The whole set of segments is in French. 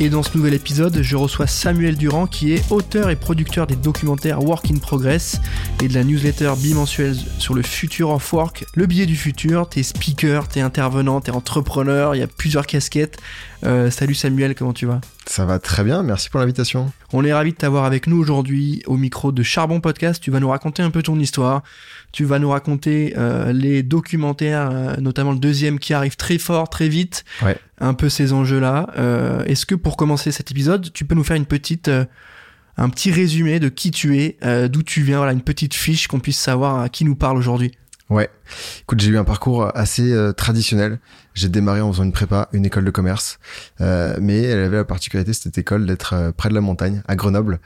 Et dans ce nouvel épisode, je reçois Samuel Durand qui est auteur et producteur des documentaires Work in Progress et de la newsletter bimensuelle sur le futur of work, le billet du futur. T'es speaker, t'es intervenant, t'es entrepreneur, il y a plusieurs casquettes. Euh, salut Samuel, comment tu vas? Ça va très bien, merci pour l'invitation. On est ravis de t'avoir avec nous aujourd'hui au micro de Charbon Podcast. Tu vas nous raconter un peu ton histoire. Tu vas nous raconter euh, les documentaires, euh, notamment le deuxième qui arrive très fort, très vite. Ouais. Un peu ces enjeux-là. Est-ce que pour commencer cet épisode, tu peux nous faire une petite un petit résumé de qui tu es, d'où tu viens, voilà, une petite fiche qu'on puisse savoir à qui nous parle aujourd'hui? Ouais. Écoute, j'ai eu un parcours assez euh, traditionnel. J'ai démarré en faisant une prépa, une école de commerce, euh, mais elle avait la particularité cette école d'être euh, près de la montagne, à Grenoble.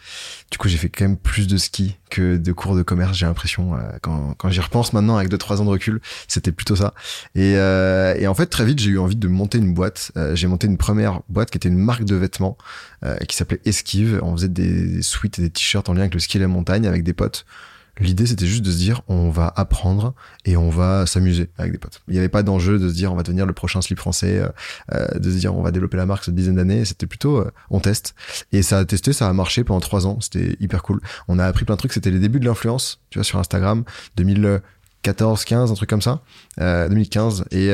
Du coup, j'ai fait quand même plus de ski que de cours de commerce. J'ai l'impression, quand, quand j'y repense maintenant avec deux trois ans de recul, c'était plutôt ça. Et, et en fait, très vite, j'ai eu envie de monter une boîte. j'ai monté une première boîte qui était une marque de vêtements qui s'appelait Esquive. On faisait des, des suites et des t-shirts en lien avec le ski et la montagne avec des potes. L'idée, c'était juste de se dire, on va apprendre et on va s'amuser avec des potes. Il n'y avait pas d'enjeu de se dire, on va devenir le prochain slip français, euh, euh, de se dire, on va développer la marque cette dizaine d'années. C'était plutôt, euh, on teste. Et ça a testé, ça a marché pendant trois ans. C'était hyper cool. On a appris plein de trucs. C'était les débuts de l'influence, tu vois, sur Instagram, 2014, 15, un truc comme ça, 2015. Et,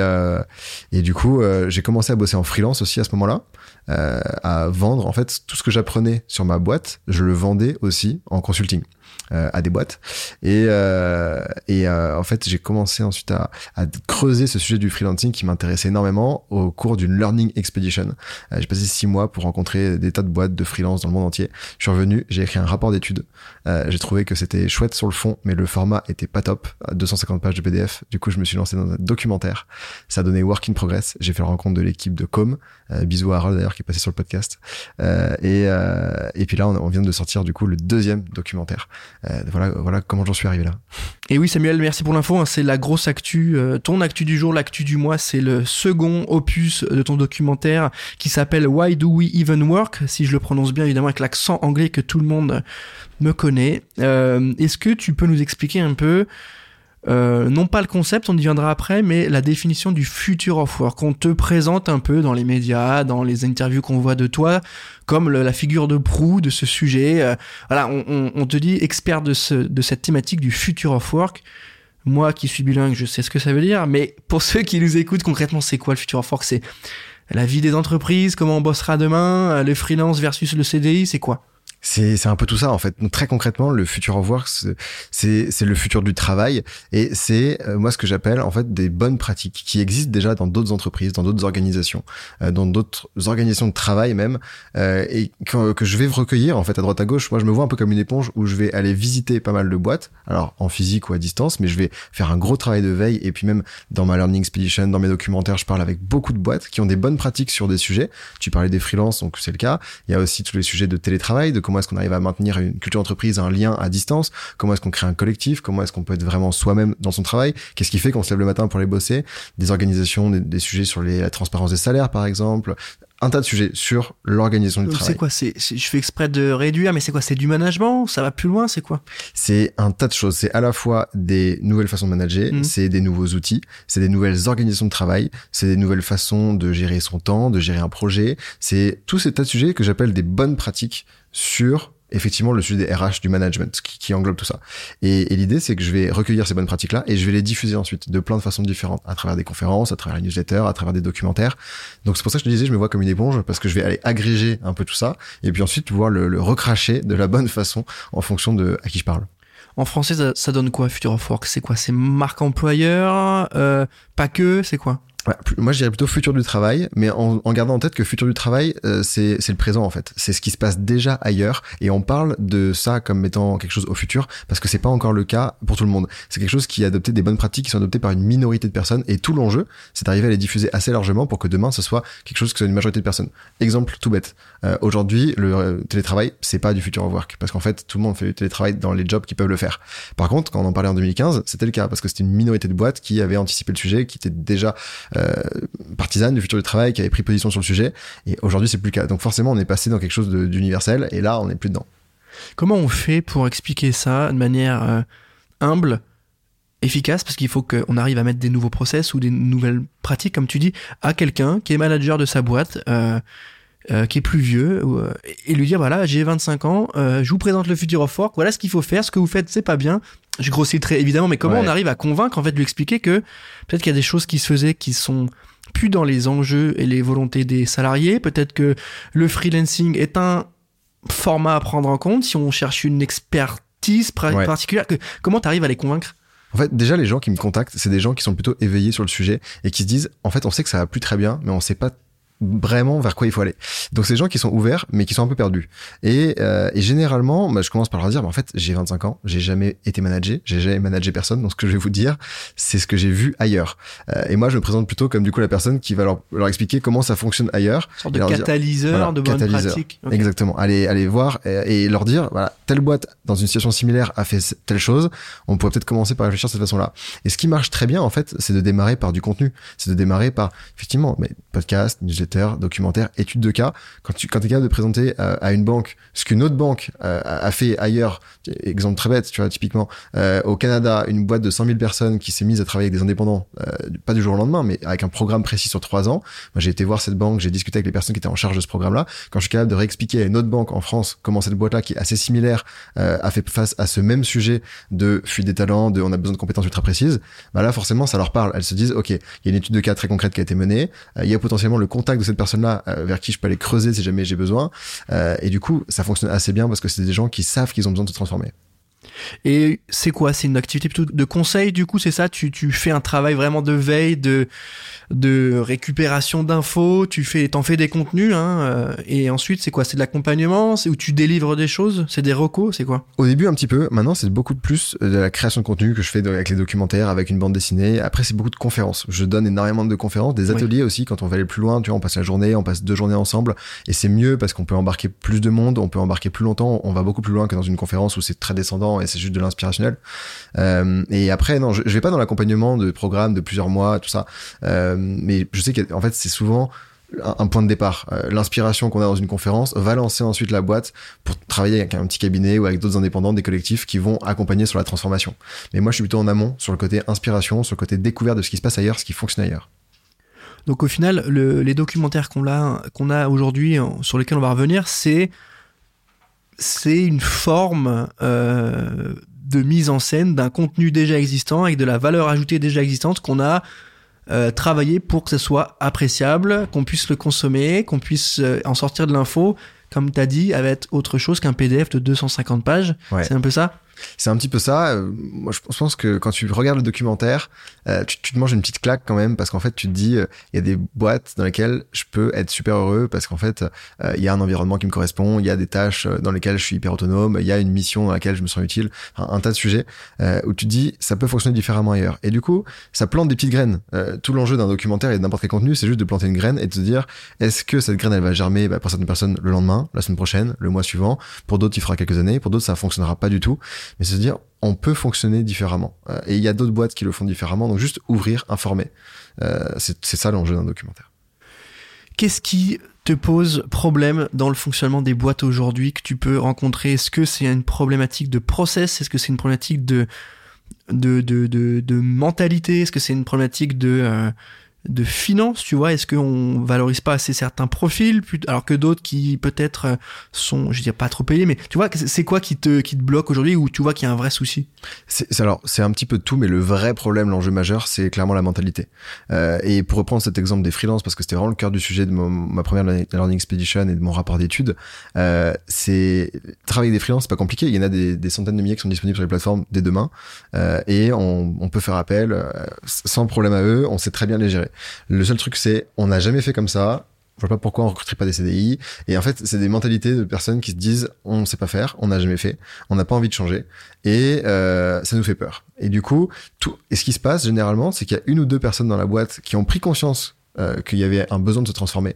et du coup, j'ai commencé à bosser en freelance aussi à ce moment-là, à vendre. En fait, tout ce que j'apprenais sur ma boîte, je le vendais aussi en consulting. Euh, à des boîtes. Et, euh, et euh, en fait, j'ai commencé ensuite à, à, creuser ce sujet du freelancing qui m'intéressait énormément au cours d'une learning expedition. j'ai passé six mois pour rencontrer des tas de boîtes de freelance dans le monde entier. Je suis revenu, j'ai écrit un rapport d'études. j'ai trouvé que c'était chouette sur le fond, mais le format était pas top, 250 pages de PDF. Du coup, je me suis lancé dans un documentaire. Ça donné Work in Progress. J'ai fait la rencontre de l'équipe de Com. bisous à Harold d'ailleurs qui est passé sur le podcast. et, et puis là, on, on vient de sortir du coup le deuxième documentaire euh, voilà, voilà comment j'en suis arrivé là. Et oui, Samuel, merci pour l'info. Hein. c'est la grosse actu, euh, ton actu du jour, l'actu du mois. C'est le second opus de ton documentaire qui s'appelle Why Do We Even Work? Si je le prononce bien, évidemment, avec l'accent anglais que tout le monde me connaît. Euh, est-ce que tu peux nous expliquer un peu euh, non pas le concept, on y viendra après, mais la définition du future of work. On te présente un peu dans les médias, dans les interviews qu'on voit de toi, comme la figure de proue de ce sujet. Euh, voilà, on, te dit expert de, ce, de cette thématique du future of work. Moi qui suis bilingue, je sais ce que ça veut dire, mais pour ceux qui nous écoutent concrètement, c'est quoi le future of work? C'est la vie des entreprises, comment on bossera demain, euh, le freelance versus le CDI, c'est quoi? C'est un peu tout ça en fait. très concrètement, le future of work, c'est c'est le futur du travail et c'est euh, moi ce que j'appelle en fait des bonnes pratiques qui existent déjà dans d'autres entreprises, dans d'autres organisations, euh, dans d'autres organisations de travail même euh, et que, que, je vais recueillir en fait à droite à gauche. Moi, je me vois un peu comme une éponge où je vais aller visiter pas mal de boîtes, alors en physique ou à distance, mais je vais faire un gros travail de veille et puis même dans ma learning expedition, dans mes documentaires, je parle avec beaucoup de boîtes qui ont des bonnes pratiques sur des sujets. Tu parlais des freelances, donc c'est le cas. Il y a aussi tous les sujets de télétravail, de comment est-ce qu'on arrive à maintenir une culture d'entreprise, un lien à distance, comment est-ce qu'on crée un collectif, comment est-ce qu'on peut être vraiment soi-même dans son travail, qu'est-ce qui fait qu'on se lève le matin pour les bosser, des organisations, des, sujets sur les, la transparence des salaires par exemple, un tas de sujets sur l'organisation du travail. C'est quoi C'est je fais exprès de réduire, mais c'est quoi C'est du management? Ça va plus loin C'est quoi? C'est un tas de choses. C'est à la fois des nouvelles façons de manager, mmh. c'est des nouveaux outils, c'est des nouvelles organisations de travail, c'est des nouvelles façons de gérer son temps, de gérer un projet. C'est tous ces tas de sujets que j'appelle des bonnes pratiques sur effectivement le sujet des RH, du management, qui, qui englobe tout ça. Et, et l'idée, c'est que je vais recueillir ces bonnes pratiques-là et je vais les diffuser ensuite de plein de façons différentes, à travers des conférences, à travers la newsletter, à travers des documentaires. Donc c'est pour ça que je te disais, je me vois comme une éponge, parce que je vais aller agréger un peu tout ça, et puis ensuite pouvoir le, le recracher de la bonne façon en fonction de à qui je parle. En français, ça, ça donne quoi, Future of Work? C'est quoi? C'est marque employeur? Euh, Pas que? C'est quoi? Moi, je dirais plutôt futur du travail, mais en, en gardant en tête que futur du travail, euh, c'est le présent en fait. C'est ce qui se passe déjà ailleurs, et on parle de ça comme étant quelque chose au futur, parce que c'est pas encore le cas pour tout le monde. C'est quelque chose qui a adopté des bonnes pratiques qui sont adoptées par une minorité de personnes, et tout l'enjeu, c'est d'arriver à les diffuser assez largement pour que demain, ce soit quelque chose qui soit une majorité de personnes. Exemple tout bête. Euh, Aujourd'hui, le euh, télétravail, c'est pas du futur work, parce qu'en fait, tout le monde fait du télétravail dans les jobs qui peuvent le faire. Par contre, quand on en parlait en 2015, c'était le cas, parce que c'était une minorité de boîtes qui avait anticipé le sujet, qui était déjà partisane du futur du travail, qui avait pris position sur le sujet. Et aujourd'hui, c'est plus le cas. Donc forcément, on est passé dans quelque chose d'universel, et là, on n'est plus dedans. Comment on fait pour expliquer ça de manière humble efficace? Parce qu'il faut qu'on arrive à mettre des nouveaux process ou des nouvelles pratiques, comme tu dis, à quelqu'un qui est manager de sa boîte, euh, euh, qui est plus vieux, euh, et lui dire voilà, j'ai 25 ans, je vous présente le futur of work, voilà ce qu'il faut faire, ce que vous faites, c'est pas bien. Je grossis très évidemment, mais comment on arrive à convaincre, en fait, de lui expliquer que peut-être qu'il y a des choses qui se faisaient qui sont plus dans les enjeux et les volontés des salariés, peut-être que le freelancing est un format à prendre en compte si on cherche une expertise particulière. Que, comment tu arrives à les convaincre? En fait, déjà, les gens qui me contactent, c'est des gens qui sont plutôt éveillés sur le sujet et qui se disent, en fait, on sait que ça va plus très bien, mais on sait pas vraiment vers quoi il faut aller. Donc c'est des gens qui sont ouverts mais qui sont un peu perdus. Et, euh, et généralement, bah, je commence par leur dire, bah, en fait j'ai 25 ans, j'ai jamais été managé, j'ai jamais managé personne. Donc ce que je vais vous dire, c'est ce que j'ai vu ailleurs. Euh, et moi je me présente plutôt comme du coup la personne qui va leur, leur expliquer comment ça fonctionne ailleurs. Une sorte de catalyseur de bonne pratique. Exactement. Allez, allez voir et, et, leur dire, voilà, telle boîte dans une situation similaire a fait telle chose. On pourrait peut-être commencer par réfléchir de cette façon-là. Et ce qui marche très bien en fait, c'est de démarrer par du contenu. C'est de démarrer par effectivement, mais podcast, newsletter documentaire, étude de cas. Quand tu quand es capable de présenter euh, à une banque ce qu'une autre banque euh, a fait ailleurs, exemple très bête, tu vois, typiquement euh, au Canada, une boîte de 100 000 personnes qui s'est mise à travailler avec des indépendants, pas du jour au lendemain, mais avec un programme précis sur trois ans. J'ai été voir cette banque, j'ai discuté avec les personnes qui étaient en charge de ce programme-là. Quand je suis capable de réexpliquer à une autre banque en France comment cette boîte-là, qui est assez similaire, a fait face à ce même sujet de fuite des talents, de on a besoin de compétences ultra précises, bah là forcément ça leur parle. Elles se disent ok, il y a une étude de cas très concrète qui a été menée, il y a potentiellement le contact de cette personne-là euh, vers qui je peux aller creuser si jamais j'ai besoin. Euh, et du coup, ça fonctionne assez bien parce que c'est des gens qui savent qu'ils ont besoin de se transformer. Et c'est quoi? C'est une activité plutôt de conseil, du coup, c'est ça? Tu, tu fais un travail vraiment de veille, de, de récupération d'infos, tu fais, t'en fais des contenus, hein, euh, et ensuite, c'est quoi? C'est de l'accompagnement? C'est où tu délivres des choses? C'est des recos? C'est quoi? Au début, un petit peu. Maintenant, c'est beaucoup plus de la création de contenu que je fais avec les documentaires, avec une bande dessinée. Après, c'est beaucoup de conférences. Je donne énormément de conférences, des ateliers aussi. Quand on va aller plus loin, tu vois, on passe la journée, on passe deux journées ensemble, et c'est mieux parce qu'on peut embarquer plus de monde, on peut embarquer plus longtemps, on va beaucoup plus loin que dans une conférence où c'est très descendant c'est juste de l'inspirationnel. Euh, et après, non, je, je vais pas dans l'accompagnement de programmes de plusieurs mois, tout ça. Euh, mais je sais qu'en fait, c'est souvent un, point de départ. Euh, l'inspiration qu'on a dans une conférence va lancer ensuite la boîte pour travailler avec un petit cabinet ou avec d'autres indépendants, des collectifs qui vont accompagner sur la transformation. Mais moi, je suis plutôt en amont sur le côté inspiration, sur le côté découverte de ce qui se passe ailleurs, ce qui fonctionne ailleurs. Donc au final, le, les documentaires qu'on a aujourd'hui, sur lesquels on va revenir, c'est c'est une forme euh, de mise en scène d'un contenu déjà existant avec de la valeur ajoutée déjà existante qu'on a euh, travaillé pour que ce soit appréciable, qu'on puisse le consommer, qu'on puisse euh, en sortir de l'info, comme tu as dit, avec autre chose qu'un PDF de 250 pages. C'est un peu ça c'est un petit peu ça. Euh, moi, je pense que quand tu regardes le documentaire, euh, tu, te manges une petite claque quand même parce qu'en fait, tu te dis, euh, il y a des boîtes dans lesquelles je peux être super heureux parce qu'en fait, il y a un environnement qui me correspond, il y a des tâches dans lesquelles je suis hyper autonome, il y a une mission dans laquelle je me sens utile, un, tas de sujets où tu te dis, ça peut fonctionner différemment ailleurs. Et du coup, ça plante des petites graines. tout l'enjeu d'un documentaire et de n'importe quel contenu, c'est juste de planter une graine et de se dire, est-ce que cette graine, elle va germer bah, pour certaines personnes le lendemain, la semaine prochaine, le mois suivant. Pour d'autres, il fera quelques années. Pour d'autres, ça fonctionnera pas du tout mais se dire on peut fonctionner différemment. Euh, et il y a d'autres boîtes qui le font différemment, donc juste ouvrir, informer. Euh, c'est ça l'enjeu d'un documentaire. Qu'est-ce qui te pose problème dans le fonctionnement des boîtes aujourd'hui que tu peux rencontrer? Est-ce que c'est une problématique de process? Est-ce que c'est une problématique de, de, de, de, mentalité? Est-ce que c'est une problématique de... Euh, de finance, tu vois Est-ce qu'on valorise pas assez certains profils, alors que d'autres qui peut-être euh, sont, je veux pas trop payés, mais tu vois, c'est quoi qui te, qui te bloque aujourd'hui ou tu vois qu'il y a un vrai souci? C'est, Alors, c'est un petit peu de tout, mais le vrai problème, l'enjeu majeur, c'est clairement la mentalité. Euh, et pour reprendre cet exemple des freelances, parce que c'était vraiment le cœur du sujet de ma première Learning Expedition et de mon rapport d'études, euh, c'est travailler avec des freelances, c'est pas compliqué. Il y en a des, des, centaines de milliers qui sont disponibles sur les plateformes dès demain, euh, et on, on, peut faire appel euh, sans problème à eux. On sait très bien les gérer. Le seul truc, c'est on n'a jamais fait comme ça. Je vois pas pourquoi on recruterait pas des CDI. Et en fait, c'est des mentalités de personnes qui se disent on ne sait pas faire, on n'a jamais fait, on n'a pas envie de changer, et euh, ça nous fait peur. Et du coup, tout. Et ce qui se passe généralement, c'est qu'il y a une ou deux personnes dans la boîte qui ont pris conscience euh, qu'il y avait un besoin de se transformer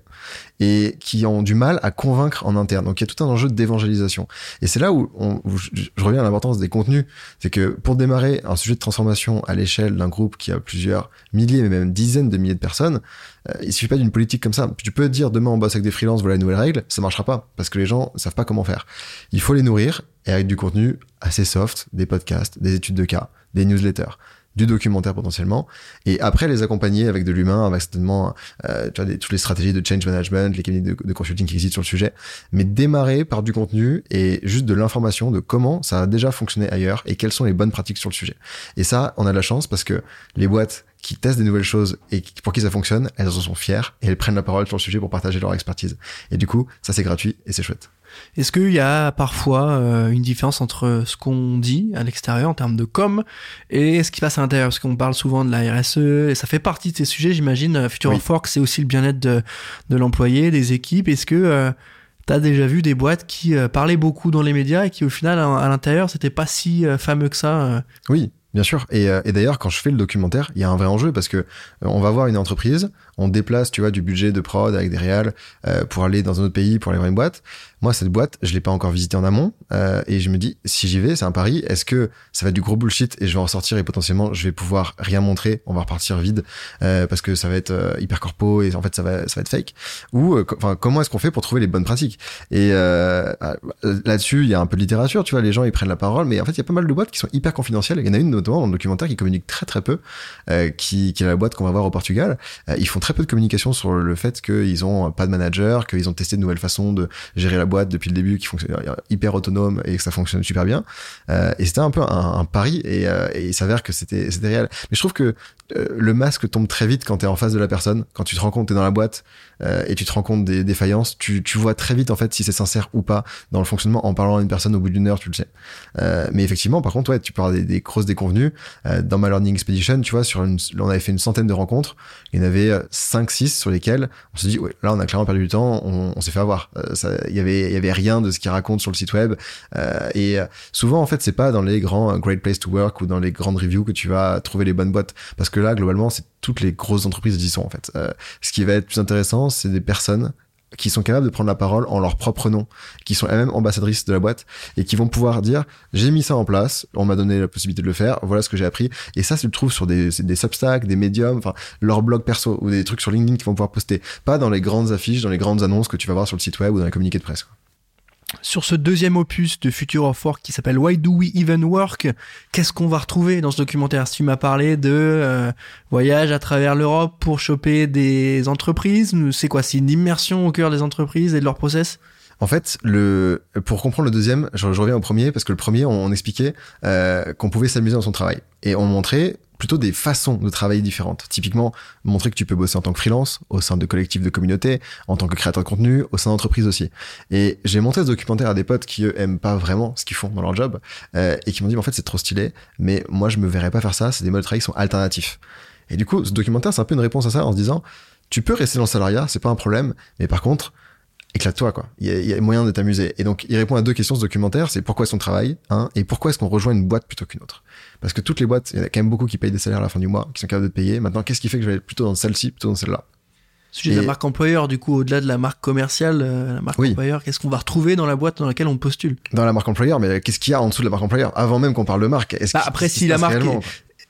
et qui ont du mal à convaincre en interne. Donc il y a tout un enjeu d'évangélisation. Et c'est là où, on, je, je, reviens à l'importance des contenus. C'est que pour démarrer un sujet de transformation à l'échelle d'un groupe qui a plusieurs milliers, mais même dizaines de milliers de personnes, euh, il suffit pas d'une politique comme ça. Tu peux dire demain on bosse avec des freelances, voilà les nouvelles règles, ça marchera pas parce que les gens savent pas comment faire. Il faut les nourrir et avec du contenu assez soft, des podcasts, des études de cas, des newsletters du documentaire potentiellement, et après les accompagner avec de l'humain, avec certainement euh, toutes les stratégies de change management, les cabinets de, consulting qui existent sur le sujet, mais démarrer par du contenu et juste de l'information de comment ça a déjà fonctionné ailleurs et quelles sont les bonnes pratiques sur le sujet. Et ça, on a la chance parce que les boîtes qui testent des nouvelles choses et pour qui ça fonctionne, elles en sont fières et elles prennent la parole sur le sujet pour partager leur expertise. Et du coup, ça c'est gratuit et c'est chouette. Est-ce qu'il y a parfois euh, une différence entre ce qu'on dit à l'extérieur en termes de com et ce qui passe à l'intérieur? Parce qu'on parle souvent de la RSE et ça fait partie de ces sujets, j'imagine. Euh, Future of Work, c'est aussi le bien-être de, de l'employé, des équipes. Est-ce que euh, tu as déjà vu des boîtes qui euh, parlaient beaucoup dans les médias et qui au final à, à l'intérieur c'était pas si fameux que ça Oui, Bien sûr. Et, euh, et d'ailleurs, quand je fais le documentaire, il y a un vrai enjeu parce que euh, on va voir une entreprise, on déplace, tu vois, du budget de prod avec des réals euh, pour aller dans un autre pays pour aller voir une boîte. Moi, cette boîte, je l'ai pas encore visitée en amont euh, et je me dis, si j'y vais, c'est un pari. Est-ce que ça va être du gros bullshit et je vais en ressortir et potentiellement je vais pouvoir rien montrer, on va repartir vide euh, parce que ça va être euh, hyper corpo et en fait ça va ça va être fake? Ou enfin comment est-ce qu'on fait pour trouver les bonnes pratiques? Et là-dessus, il y a un peu de littérature, tu vois, les gens ils prennent la parole, mais en fait il y a pas mal de boîtes qui sont hyper confidentielles. Il y en a une notamment dans le documentaire qui communique très très peu, qui, qui est la boîte qu'on va voir au Portugal. ils font peu de communication sur le fait qu'ils ont pas de manager, qu'ils ont testé de nouvelles façons de gérer la boîte depuis le début qui fonctionne hyper autonome et que ça fonctionne super bien. Euh, et c'était un peu un, pari et, euh, et il s'avère que c'était c'était réel. Mais je trouve que euh, le masque tombe très vite quand t'es en face de la personne, quand tu te rends compte t'es dans la boîte euh, et tu te rends compte des défaillances, tu, tu vois très vite en fait si c'est sincère ou pas dans le fonctionnement. En parlant à une personne au bout d'une heure, tu le sais. Euh, mais effectivement, par contre, ouais, tu parles des, des grosses déconvenues. dans ma learning expedition, tu vois, sur on avait fait une centaine de rencontres. Il y en avait 5-6 sur lesquelles on s'est dit, ouais, là on a clairement perdu du temps, on, s'est fait avoir. Il y avait, y avait rien de ce qu'il raconte sur le site web. et souvent en fait, c'est pas dans les grands Great Place to Work ou dans les grandes reviews que tu vas trouver les bonnes boîtes, parce que là, globalement, c'est toutes les grosses entreprises y sont en fait. Euh, ce qui va être plus intéressant, c'est des personnes qui sont capables de prendre la parole en leur propre nom, qui sont elles-mêmes ambassadrices de la boîte et qui vont pouvoir dire j'ai mis ça en place, on m'a donné la possibilité de le faire, voilà ce que j'ai appris. Et ça, tu le trouves sur des, des Substack, des médiums, enfin leur blog perso ou des trucs sur LinkedIn qui vont pouvoir poster, pas dans les grandes affiches, dans les grandes annonces que tu vas voir sur le site web ou dans les communiqués de presse. Quoi sur ce deuxième opus de Future of Work qui s'appelle Why Do We Even Work, qu'est-ce qu'on va retrouver dans ce documentaire? Si tu m'as parlé de euh, voyage à travers l'Europe pour choper des entreprises, c'est quoi? C'est une immersion au cœur des entreprises et de leur process? En fait, le pour comprendre le deuxième, je, reviens au premier parce que le premier, on, on expliquait euh, qu'on pouvait s'amuser dans son travail. Et on montrait plutôt des façons de travailler différentes. Typiquement, montrer que tu peux bosser en tant que freelance, au sein de collectifs de communauté, en tant que créateur de contenu, au sein d'entreprises aussi. Et j'ai montré ce documentaire à des potes qui, eux, aiment pas vraiment ce qu'ils font dans leur job, euh, et qui m'ont dit, en fait, c'est trop stylé, mais moi, je me verrais pas faire ça, c'est des modes de travail qui sont alternatifs. Et du coup, ce documentaire, c'est un peu une réponse à ça en se disant, tu peux rester dans le salariat, c'est pas un problème, mais par contre, éclate-toi quoi. Il y, a, il y a moyen de t'amuser. Et donc il répond à deux questions ce documentaire, c'est pourquoi est-ce qu'on travaille, hein, et pourquoi est-ce qu'on rejoint une boîte plutôt qu'une autre? Parce que toutes les boîtes, il y en a quand même beaucoup qui payent des salaires à la fin du mois, qui sont capables de te payer. Maintenant, qu'est-ce qui fait que je vais être plutôt dans celle-ci plutôt dans celle-là? Sujet de la marque employeur, du coup, au-delà de la marque commerciale, euh, la marque Oui. employeur, qu'est-ce qu'on va retrouver dans la boîte dans laquelle on postule? Dans la marque employeur, mais qu'est-ce qu'il y a en dessous de la marque employeur? Avant même qu'on parle de marque. Est-ce Bah, après, si la marque réellement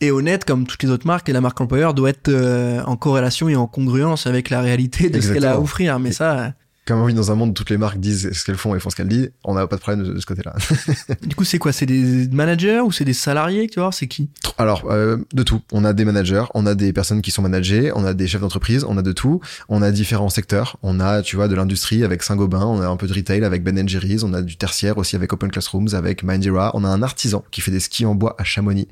Et honnête, comme toutes les autres marques, et la marque employeur doit être euh, en corrélation et en congruence avec la réalité de ce qu'elle a à offrir. Mais ça, Comme on vit dans un monde où toutes les marques disent ce qu'elles font et font ce qu'elles disent, on n'a pas de problème de, de ce côté-là. du coup, c'est quoi? C'est des managers ou c'est des salariés, tu vois? C'est qui? Alors, euh, de tout. On a des managers, on a des personnes qui sont managées, on a des chefs d'entreprise, on a de tout. On a différents secteurs. On a, tu vois, de l'industrie avec Saint-Gobain, on a un peu de retail avec Ben Jerry's, on a du tertiaire aussi avec Open Classrooms, avec Mindera. On a un artisan qui fait des skis en bois à Chamonix.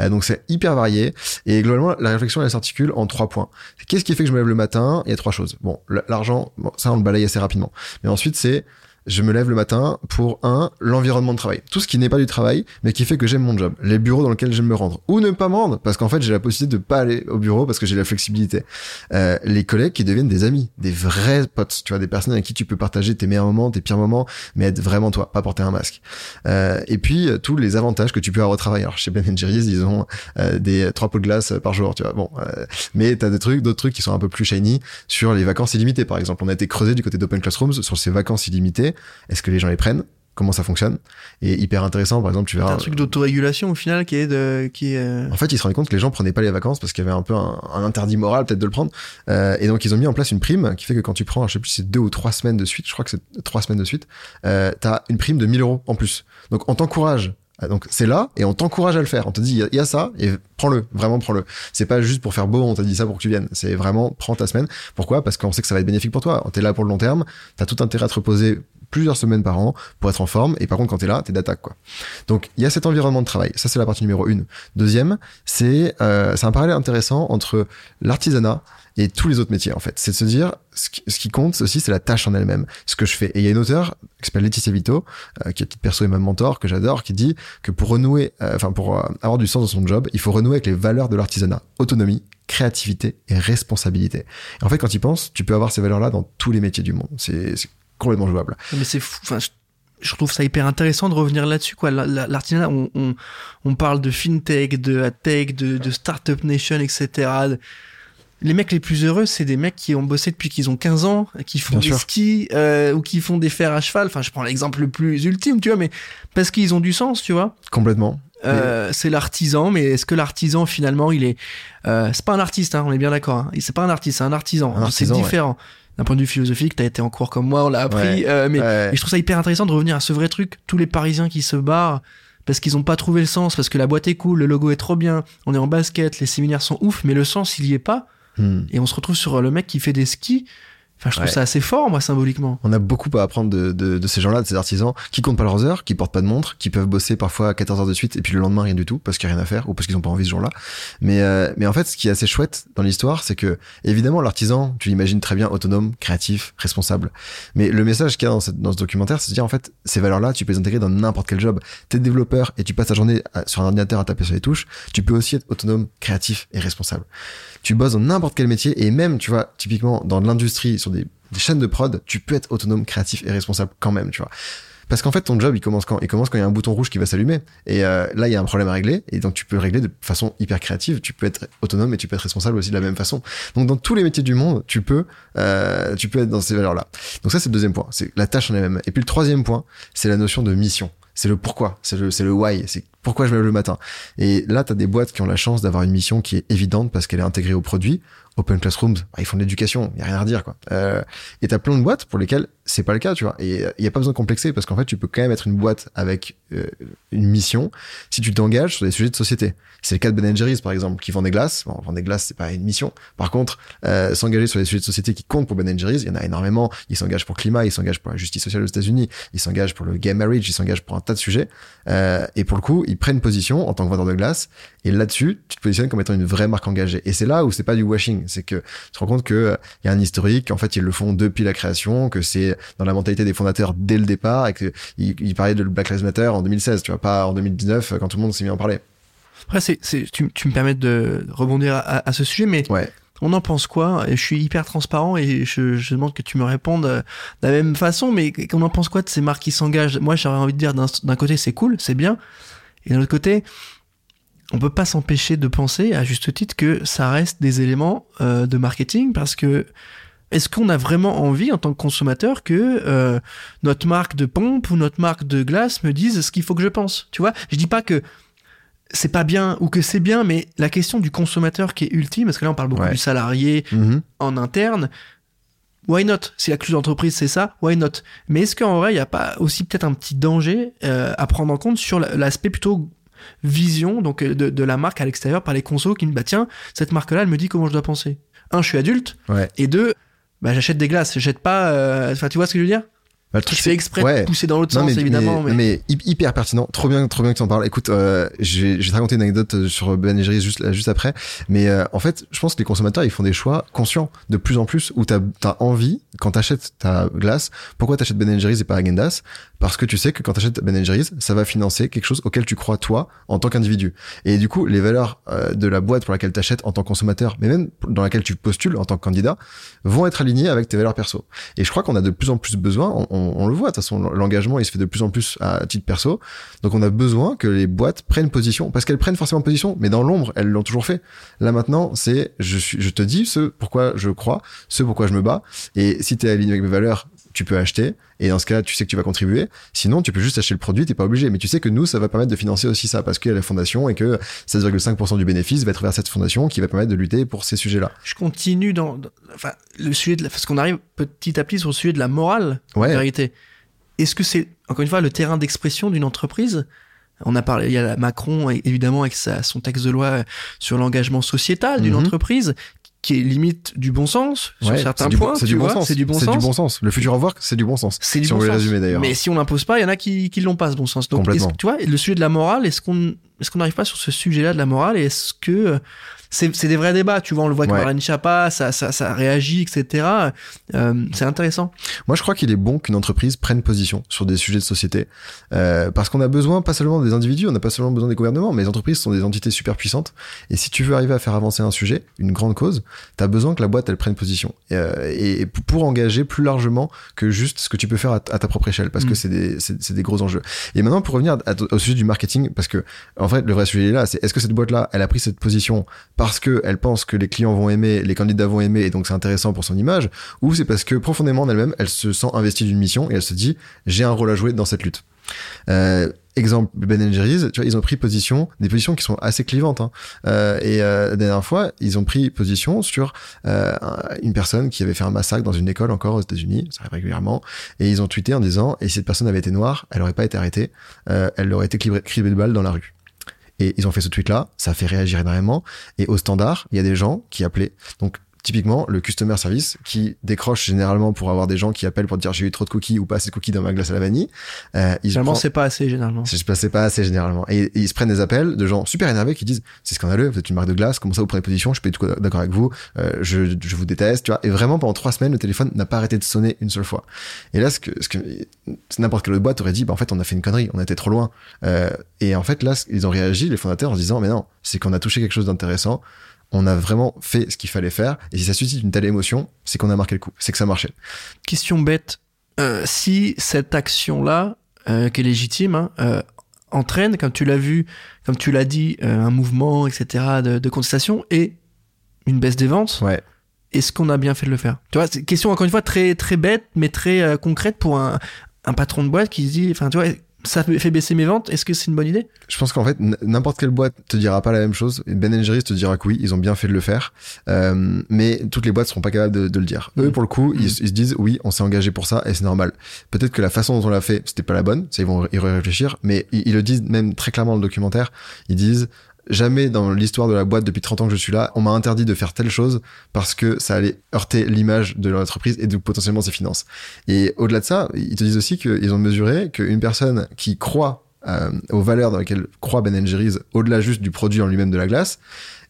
Euh, donc c'est hyper varié. Et globalement, la réflexion, elle s'articule en trois points. Qu'est-ce qui fait que je me lève le matin? Il y a trois choses. Bon, l'argent, bon, ça on le balaye assez rapidement. Mais ensuite, c'est je me lève le matin pour un l'environnement de travail, tout ce qui n'est pas du travail, mais qui fait que j'aime mon job, les bureaux dans lesquels j'aime me rendre, ou ne pas me rendre, parce qu'en fait j'ai la possibilité de pas aller au bureau parce que j'ai la flexibilité. Euh, les collègues qui deviennent des amis, des vrais potes, tu vois, des personnes avec qui tu peux partager tes meilleurs moments, tes pires moments, mais être vraiment toi, pas porter un masque. Euh, et puis euh, tous les avantages que tu peux avoir au travail. Alors chez Ben Jerry's, ils ont euh, des trois pots de glace par jour, tu vois. Bon, euh, mais t'as des trucs, d'autres trucs qui sont un peu plus shiny sur les vacances illimitées, par exemple. On a été creusé du côté d'Open Classrooms sur ces vacances illimitées. Est-ce que les gens les prennent? Comment ça fonctionne? Et hyper intéressant par exemple tu verras un truc d'autorégulation au final qui est de qui est... Euh, en fait ils se rendaient compte que les gens prenaient pas les vacances parce qu'il y avait un peu un, interdit moral peut-être de le prendre euh, et donc ils ont mis en place une prime qui fait que quand tu prends je sais plus si c'est deux ou trois semaines de suite je crois que c'est trois semaines de suite euh, t'as une prime de 1000 euros en plus donc on t'encourage ah, donc c'est là et on t'encourage à le faire. On te dit il y, a ça et prends-le, vraiment prends-le. C'est pas juste pour faire beau, on t'a dit ça pour que tu viennes. C'est vraiment prends ta semaine. Pourquoi? Parce qu'on sait que ça va être bénéfique pour toi. T'es là pour le long terme, t'as tout intérêt à te reposer plusieurs semaines par an pour être en forme. Et par contre, quand t'es là, t'es d'attaque, quoi. Donc, il y a cet environnement de travail. Ça, c'est la partie numéro une. Deuxième, c'est euh, c'est un parallèle intéressant entre l'artisanat et tous les autres métiers, en fait. C'est de se dire, ce qui, compte aussi, c'est la tâche en elle-même, ce que je fais. Et il y a une auteure qui s'appelle Laetitia Vito, euh, qui est petite perso et même mentor, que j'adore, qui dit que pour renouer, euh, enfin, pour avoir du sens dans son job, il faut renouer avec les valeurs de l'artisanat. Autonomie, créativité et responsabilité. Et en fait, quand tu penses, tu peux avoir ces valeurs-là dans tous les métiers du monde. C'est complètement jouable. Mais c'est fou. Enfin, je, trouve ça hyper intéressant de revenir là-dessus. Quoi. L'artisanat, on, on, on, parle de fintech, de tech, de, de startup nation, etc. Les mecs les plus heureux, c'est des mecs qui ont bossé depuis qu'ils ont 15 ans, qui font des skis euh, ou qui font des fers à cheval. Enfin, je prends l'exemple le plus ultime, tu vois, mais parce qu'ils ont du sens, tu vois. Complètement. Euh, c'est l'artisan, mais est-ce que l'artisan finalement il est euh, c'est pas un artiste, hein, on est bien d'accord. Hein. C'est pas un artiste, c'est un artisan. C'est différent d'un point de vue philosophique, t'as été en cours comme moi, on l'a appris. Euh, mais je trouve ça hyper intéressant de revenir à ce vrai truc. Tous les Parisiens qui se barrent parce qu'ils ont pas trouvé le sens, parce que la boîte est cool, le logo est trop bien, on est en basket, les séminaires sont ouf, mais le sens il y est pas. Hmm. Et on se retrouve sur le mec qui fait des skis Enfin, je trouve ça assez fort, moi, symboliquement. On a beaucoup à apprendre de, de, de ces gens-là, de ces artisans, qui comptent pas leurs heures, qui portent pas de montre, qui peuvent bosser parfois à 14 heures de suite, et puis le lendemain, rien du tout, parce qu'il y a rien à faire, ou parce qu'ils ont pas envie ce jour-là. Mais, euh, mais en fait, ce qui est assez chouette dans l'histoire, c'est que, évidemment, l'artisan, tu l'imagines très bien autonome, créatif, responsable. Mais le message qu'il y a dans, cette, dans ce documentaire, c'est de dire, en fait, ces valeurs-là, tu peux les intégrer dans n'importe quel job. T'es développeur et tu passes ta journée sur un ordinateur à taper sur les touches, tu peux aussi être autonome, créatif et responsable. Tu bosses dans n'importe quel métier, et même, tu vois, typiquement, dans l'industrie, sur des chaînes de prod, tu peux être autonome, créatif et responsable quand même, tu vois. Parce qu'en fait, ton job, il commence quand Il commence quand il y a un bouton rouge qui va s'allumer. Et euh, là, il y a un problème à régler. Et donc, tu peux régler de façon hyper créative. Tu peux être autonome et tu peux être responsable aussi de la même façon. Donc, dans tous les métiers du monde, tu peux, euh, tu peux être dans ces valeurs-là. Donc ça, c'est le deuxième point. C'est la tâche en elle-même. Et puis le troisième point, c'est la notion de mission. C'est le pourquoi. C'est le, c'est le why. C'est pourquoi je me lève le matin. Et là, tu as des boîtes qui ont la chance d'avoir une mission qui est évidente parce qu'elle est intégrée au produit, Open Classrooms, bah, ils font de l'éducation, il y a rien à redire quoi. Euh, et t'as plein de boîtes pour lesquelles c'est pas le cas, tu vois. Et il y a pas besoin de complexer parce qu'en fait, tu peux quand même être une boîte avec euh, une mission si tu t'engages sur des sujets de société. C'est le cas de Ben Jerry's par exemple, qui vend des glaces. Bon, vend des glaces, c'est pas une mission. Par contre, euh, s'engager sur des sujets de société qui comptent pour Ben Jerry's, il y en a énormément. Ils s'engagent pour le climat, ils s'engagent pour la justice sociale aux États-Unis, ils s'engagent pour le gay marriage, ils s'engagent pour un tas de sujets. Euh, et pour le coup, ils prennent position en tant que vendeur de glace. Et là-dessus, tu te positionnes comme étant une vraie marque engagée. Et c'est là où c'est pas du washing, c'est que tu te rends compte que euh, il y a un historique. En fait, ils le font depuis la création, que c'est dans la mentalité des fondateurs dès le départ, et qu'ils ils parlaient de Black Lives Matter en 2016, tu vois, pas en 2019 quand tout le monde s'est mis à en parler. Après, c'est, tu, tu me permets de rebondir à, à ce sujet, mais ouais. on en pense quoi? Je suis hyper transparent et je, je, demande que tu me répondes de la même façon, mais on en pense quoi de ces marques qui s'engagent? Moi, j'aurais envie de dire d'un côté, c'est cool, c'est bien, et d'un autre côté, on peut pas s'empêcher de penser, à juste titre, que ça reste des éléments euh, de marketing parce que est-ce qu'on a vraiment envie en tant que consommateur que euh, notre marque de pompe ou notre marque de glace me dise ce qu'il faut que je pense Tu vois, je dis pas que c'est pas bien ou que c'est bien, mais la question du consommateur qui est ultime, parce que là on parle beaucoup du salarié Mhm. en interne. Why not? Si la clé d'entreprise c'est ça, why not? Mais est-ce qu'en vrai il n'y a pas aussi peut-être un petit danger euh, à prendre en compte sur la- l'aspect plutôt vision donc euh, de, de la marque à l'extérieur par les consos qui me bah tiens cette marque là elle me dit comment je dois penser. Un je suis adulte Ouais. et deux bah j'achète des glaces, j'achète pas. euh, Enfin tu vois ce que je veux dire? Bah, le truc, c'est- exprès ouais. de pousser dans l'autre sens, mais, évidemment. mais, Mais, mais hy- hyper pertinent, trop bien, trop bien que tu en parles. Écoute, euh, je vais, je raconter une anecdote euh, sur Ben Jerry's juste, là, juste après. Mais euh, en fait, je pense que les consommateurs, ils font des choix conscients de plus en plus où t'as as envie, quand t'achètes ta glace, pourquoi t'achètes Ben Jerry's et pas Agendas? Parce que tu sais que quand t'achètes Ben Jerry's, ça va financer quelque chose auquel tu crois toi en tant qu'individu. Et du coup, les valeurs euh, de la boîte pour laquelle t'achètes en tant que consommateur, mais même dans laquelle tu postules en tant que candidat, vont être alignées avec tes valeurs perso. Et je crois qu'on a de plus en plus besoin, on, on- on le voit, de toute façon, l'engagement, il se fait de plus en plus à titre perso. Donc on a besoin que les boîtes prennent position, parce qu'elles prennent forcément position, mais dans l'ombre, elles l'ont toujours fait. Là maintenant, c'est, je je te dis ce pourquoi je crois, ce pourquoi je me bats. Et si t'es aligné avec mes valeurs, tu peux acheter. Et dans ce cas-là, tu sais que tu vas contribuer. Sinon, tu peux juste acheter le produit, t'es pas obligé. Mais tu sais que nous, ça va permettre de financer aussi ça, parce qu'il y a la fondation et que 16,5% du bénéfice va être vers cette fondation qui va permettre de lutter pour ces sujets-là. je continue dans, dans- enfin, le sujet de la, parce qu'on arrive petit à petit sur le sujet de la morale, en Ouais. vérité. Est-ce que c'est, encore une fois, le terrain d'expression d'une entreprise? On a parlé, il y a Macron, évidemment, avec sa, son texte de loi sur l'engagement sociétal d'une Mhm. entreprise, qui est limite du bon sens sur Ouais, certains c'est du points. C'est du bon sens. C'est du bon C'est du sens. bon sens. Le futur work, c'est du bon sens. C'est du si bon on veut le sens. résumer d'ailleurs. Mais si on l'impose pas, il y en a qui, qui l'ont pas ce bon sens. Donc, tu vois, le sujet de la morale, est-ce qu'on est-ce qu'on n'arrive pas sur ce sujet-là de la morale et Est-ce que euh, c'est c'est des vrais débats Tu vois, on le voit avec Ouais. Marlène Schiappa, ça, ça, ça réagit, etc. Euh, c'est intéressant. Moi, je crois qu'il est bon qu'une entreprise prenne position sur des sujets de société, euh, parce qu'on a besoin pas seulement des individus, on n'a pas seulement besoin des gouvernements, mais les entreprises sont des entités super puissantes. Et si tu veux arriver à faire avancer un sujet, une grande cause, t'as besoin que la boîte elle prenne position et, euh, pour engager plus largement que juste ce que tu peux faire à, à ta propre échelle, parce Mm. que c'est des c'est c'est des gros enjeux. Et maintenant, pour revenir à- au sujet du marketing, parce que en fait, le vrai sujet est là, c'est est-ce que cette boîte-là, elle a pris cette position parce que elle pense que les clients vont aimer, les candidats vont aimer, et donc c'est intéressant pour son image, ou c'est parce que profondément en elle-même, elle se sent investie d'une mission et elle se dit j'ai un rôle à jouer dans cette lutte. Euh, exemple Ben Jerry's, tu vois, ils ont pris position, des positions qui sont assez clivantes. Hein. Euh, et euh, la dernière fois, ils ont pris position sur euh, un- une personne qui avait fait un massacre dans une école encore aux États-Unis, ça arrive régulièrement, et ils ont tweeté en disant et si cette personne avait été noire, elle aurait pas été arrêtée, euh, elle aurait été criblée de balles dans la rue. Et ils ont fait ce tweet-là, ça fait réagir énormément. Et au standard, il y a des gens qui appelaient. Donc, typiquement, le customer service qui décroche généralement pour avoir des gens qui appellent pour dire j'ai eu trop de cookies ou pas assez de cookies dans ma glace à la vanille. Euh, ils prend- c'est pas assez, généralement. c'est pas assez généralement. Et, et ils se prennent des appels de gens super énervés qui disent c'est scandaleux, vous êtes une marque de glace, comment ça vous prenez position, je suis pas du tout d'accord avec vous, euh, je, je vous déteste, tu vois. Et vraiment pendant trois semaines le téléphone n'a pas arrêté de sonner une seule fois. Et là ce que, ce que n'importe quelle autre boîte aurait dit bah en fait on a fait une connerie, on a été trop loin. Euh, et en fait là ils ont réagi les fondateurs en se disant mais non c'est qu'on a touché quelque chose d'intéressant. On a vraiment fait ce qu'il fallait faire. Et si ça suscite une telle émotion, c'est qu'on a marqué le coup. C'est que ça marchait. Question bête. Euh, si cette action-là, euh, qui est légitime, hein, euh, entraîne, comme tu l'as vu, comme tu l'as dit, un mouvement, etc., de, de contestation et une baisse des ventes, Ouais. est-ce qu'on a bien fait de le faire? Tu vois, c'est une question encore une fois très très bête, mais très concrète pour un, un patron de boîte qui se dit, enfin, tu vois, ça fait baisser mes ventes? Est-ce que c'est une bonne idée? Je pense qu'en fait, n'importe quelle boîte te dira pas la même chose. Ben Jerry's te dira que oui, ils ont bien fait de le faire. Euh, mais toutes les boîtes seront pas capables de, de le dire. Eux, Mhm. pour le coup, ils, Mhm. ils se disent oui, on s'est engagé pour ça et c'est normal. Peut-être que la façon dont on l'a fait, c'était pas la bonne. Ça, ils vont y réfléchir. Mais ils, ils le disent même très clairement dans le documentaire. Ils disent jamais dans l'histoire de la boîte depuis 30 ans que je suis là, on m'a interdit de faire telle chose parce que ça allait heurter l'image de l'entreprise et donc potentiellement ses finances. Et au-delà de ça, ils te disent aussi qu'ils ont mesuré qu'une personne qui croit euh, aux valeurs dans lesquelles croit Ben Jerry's, au-delà juste du produit en lui-même de la glace,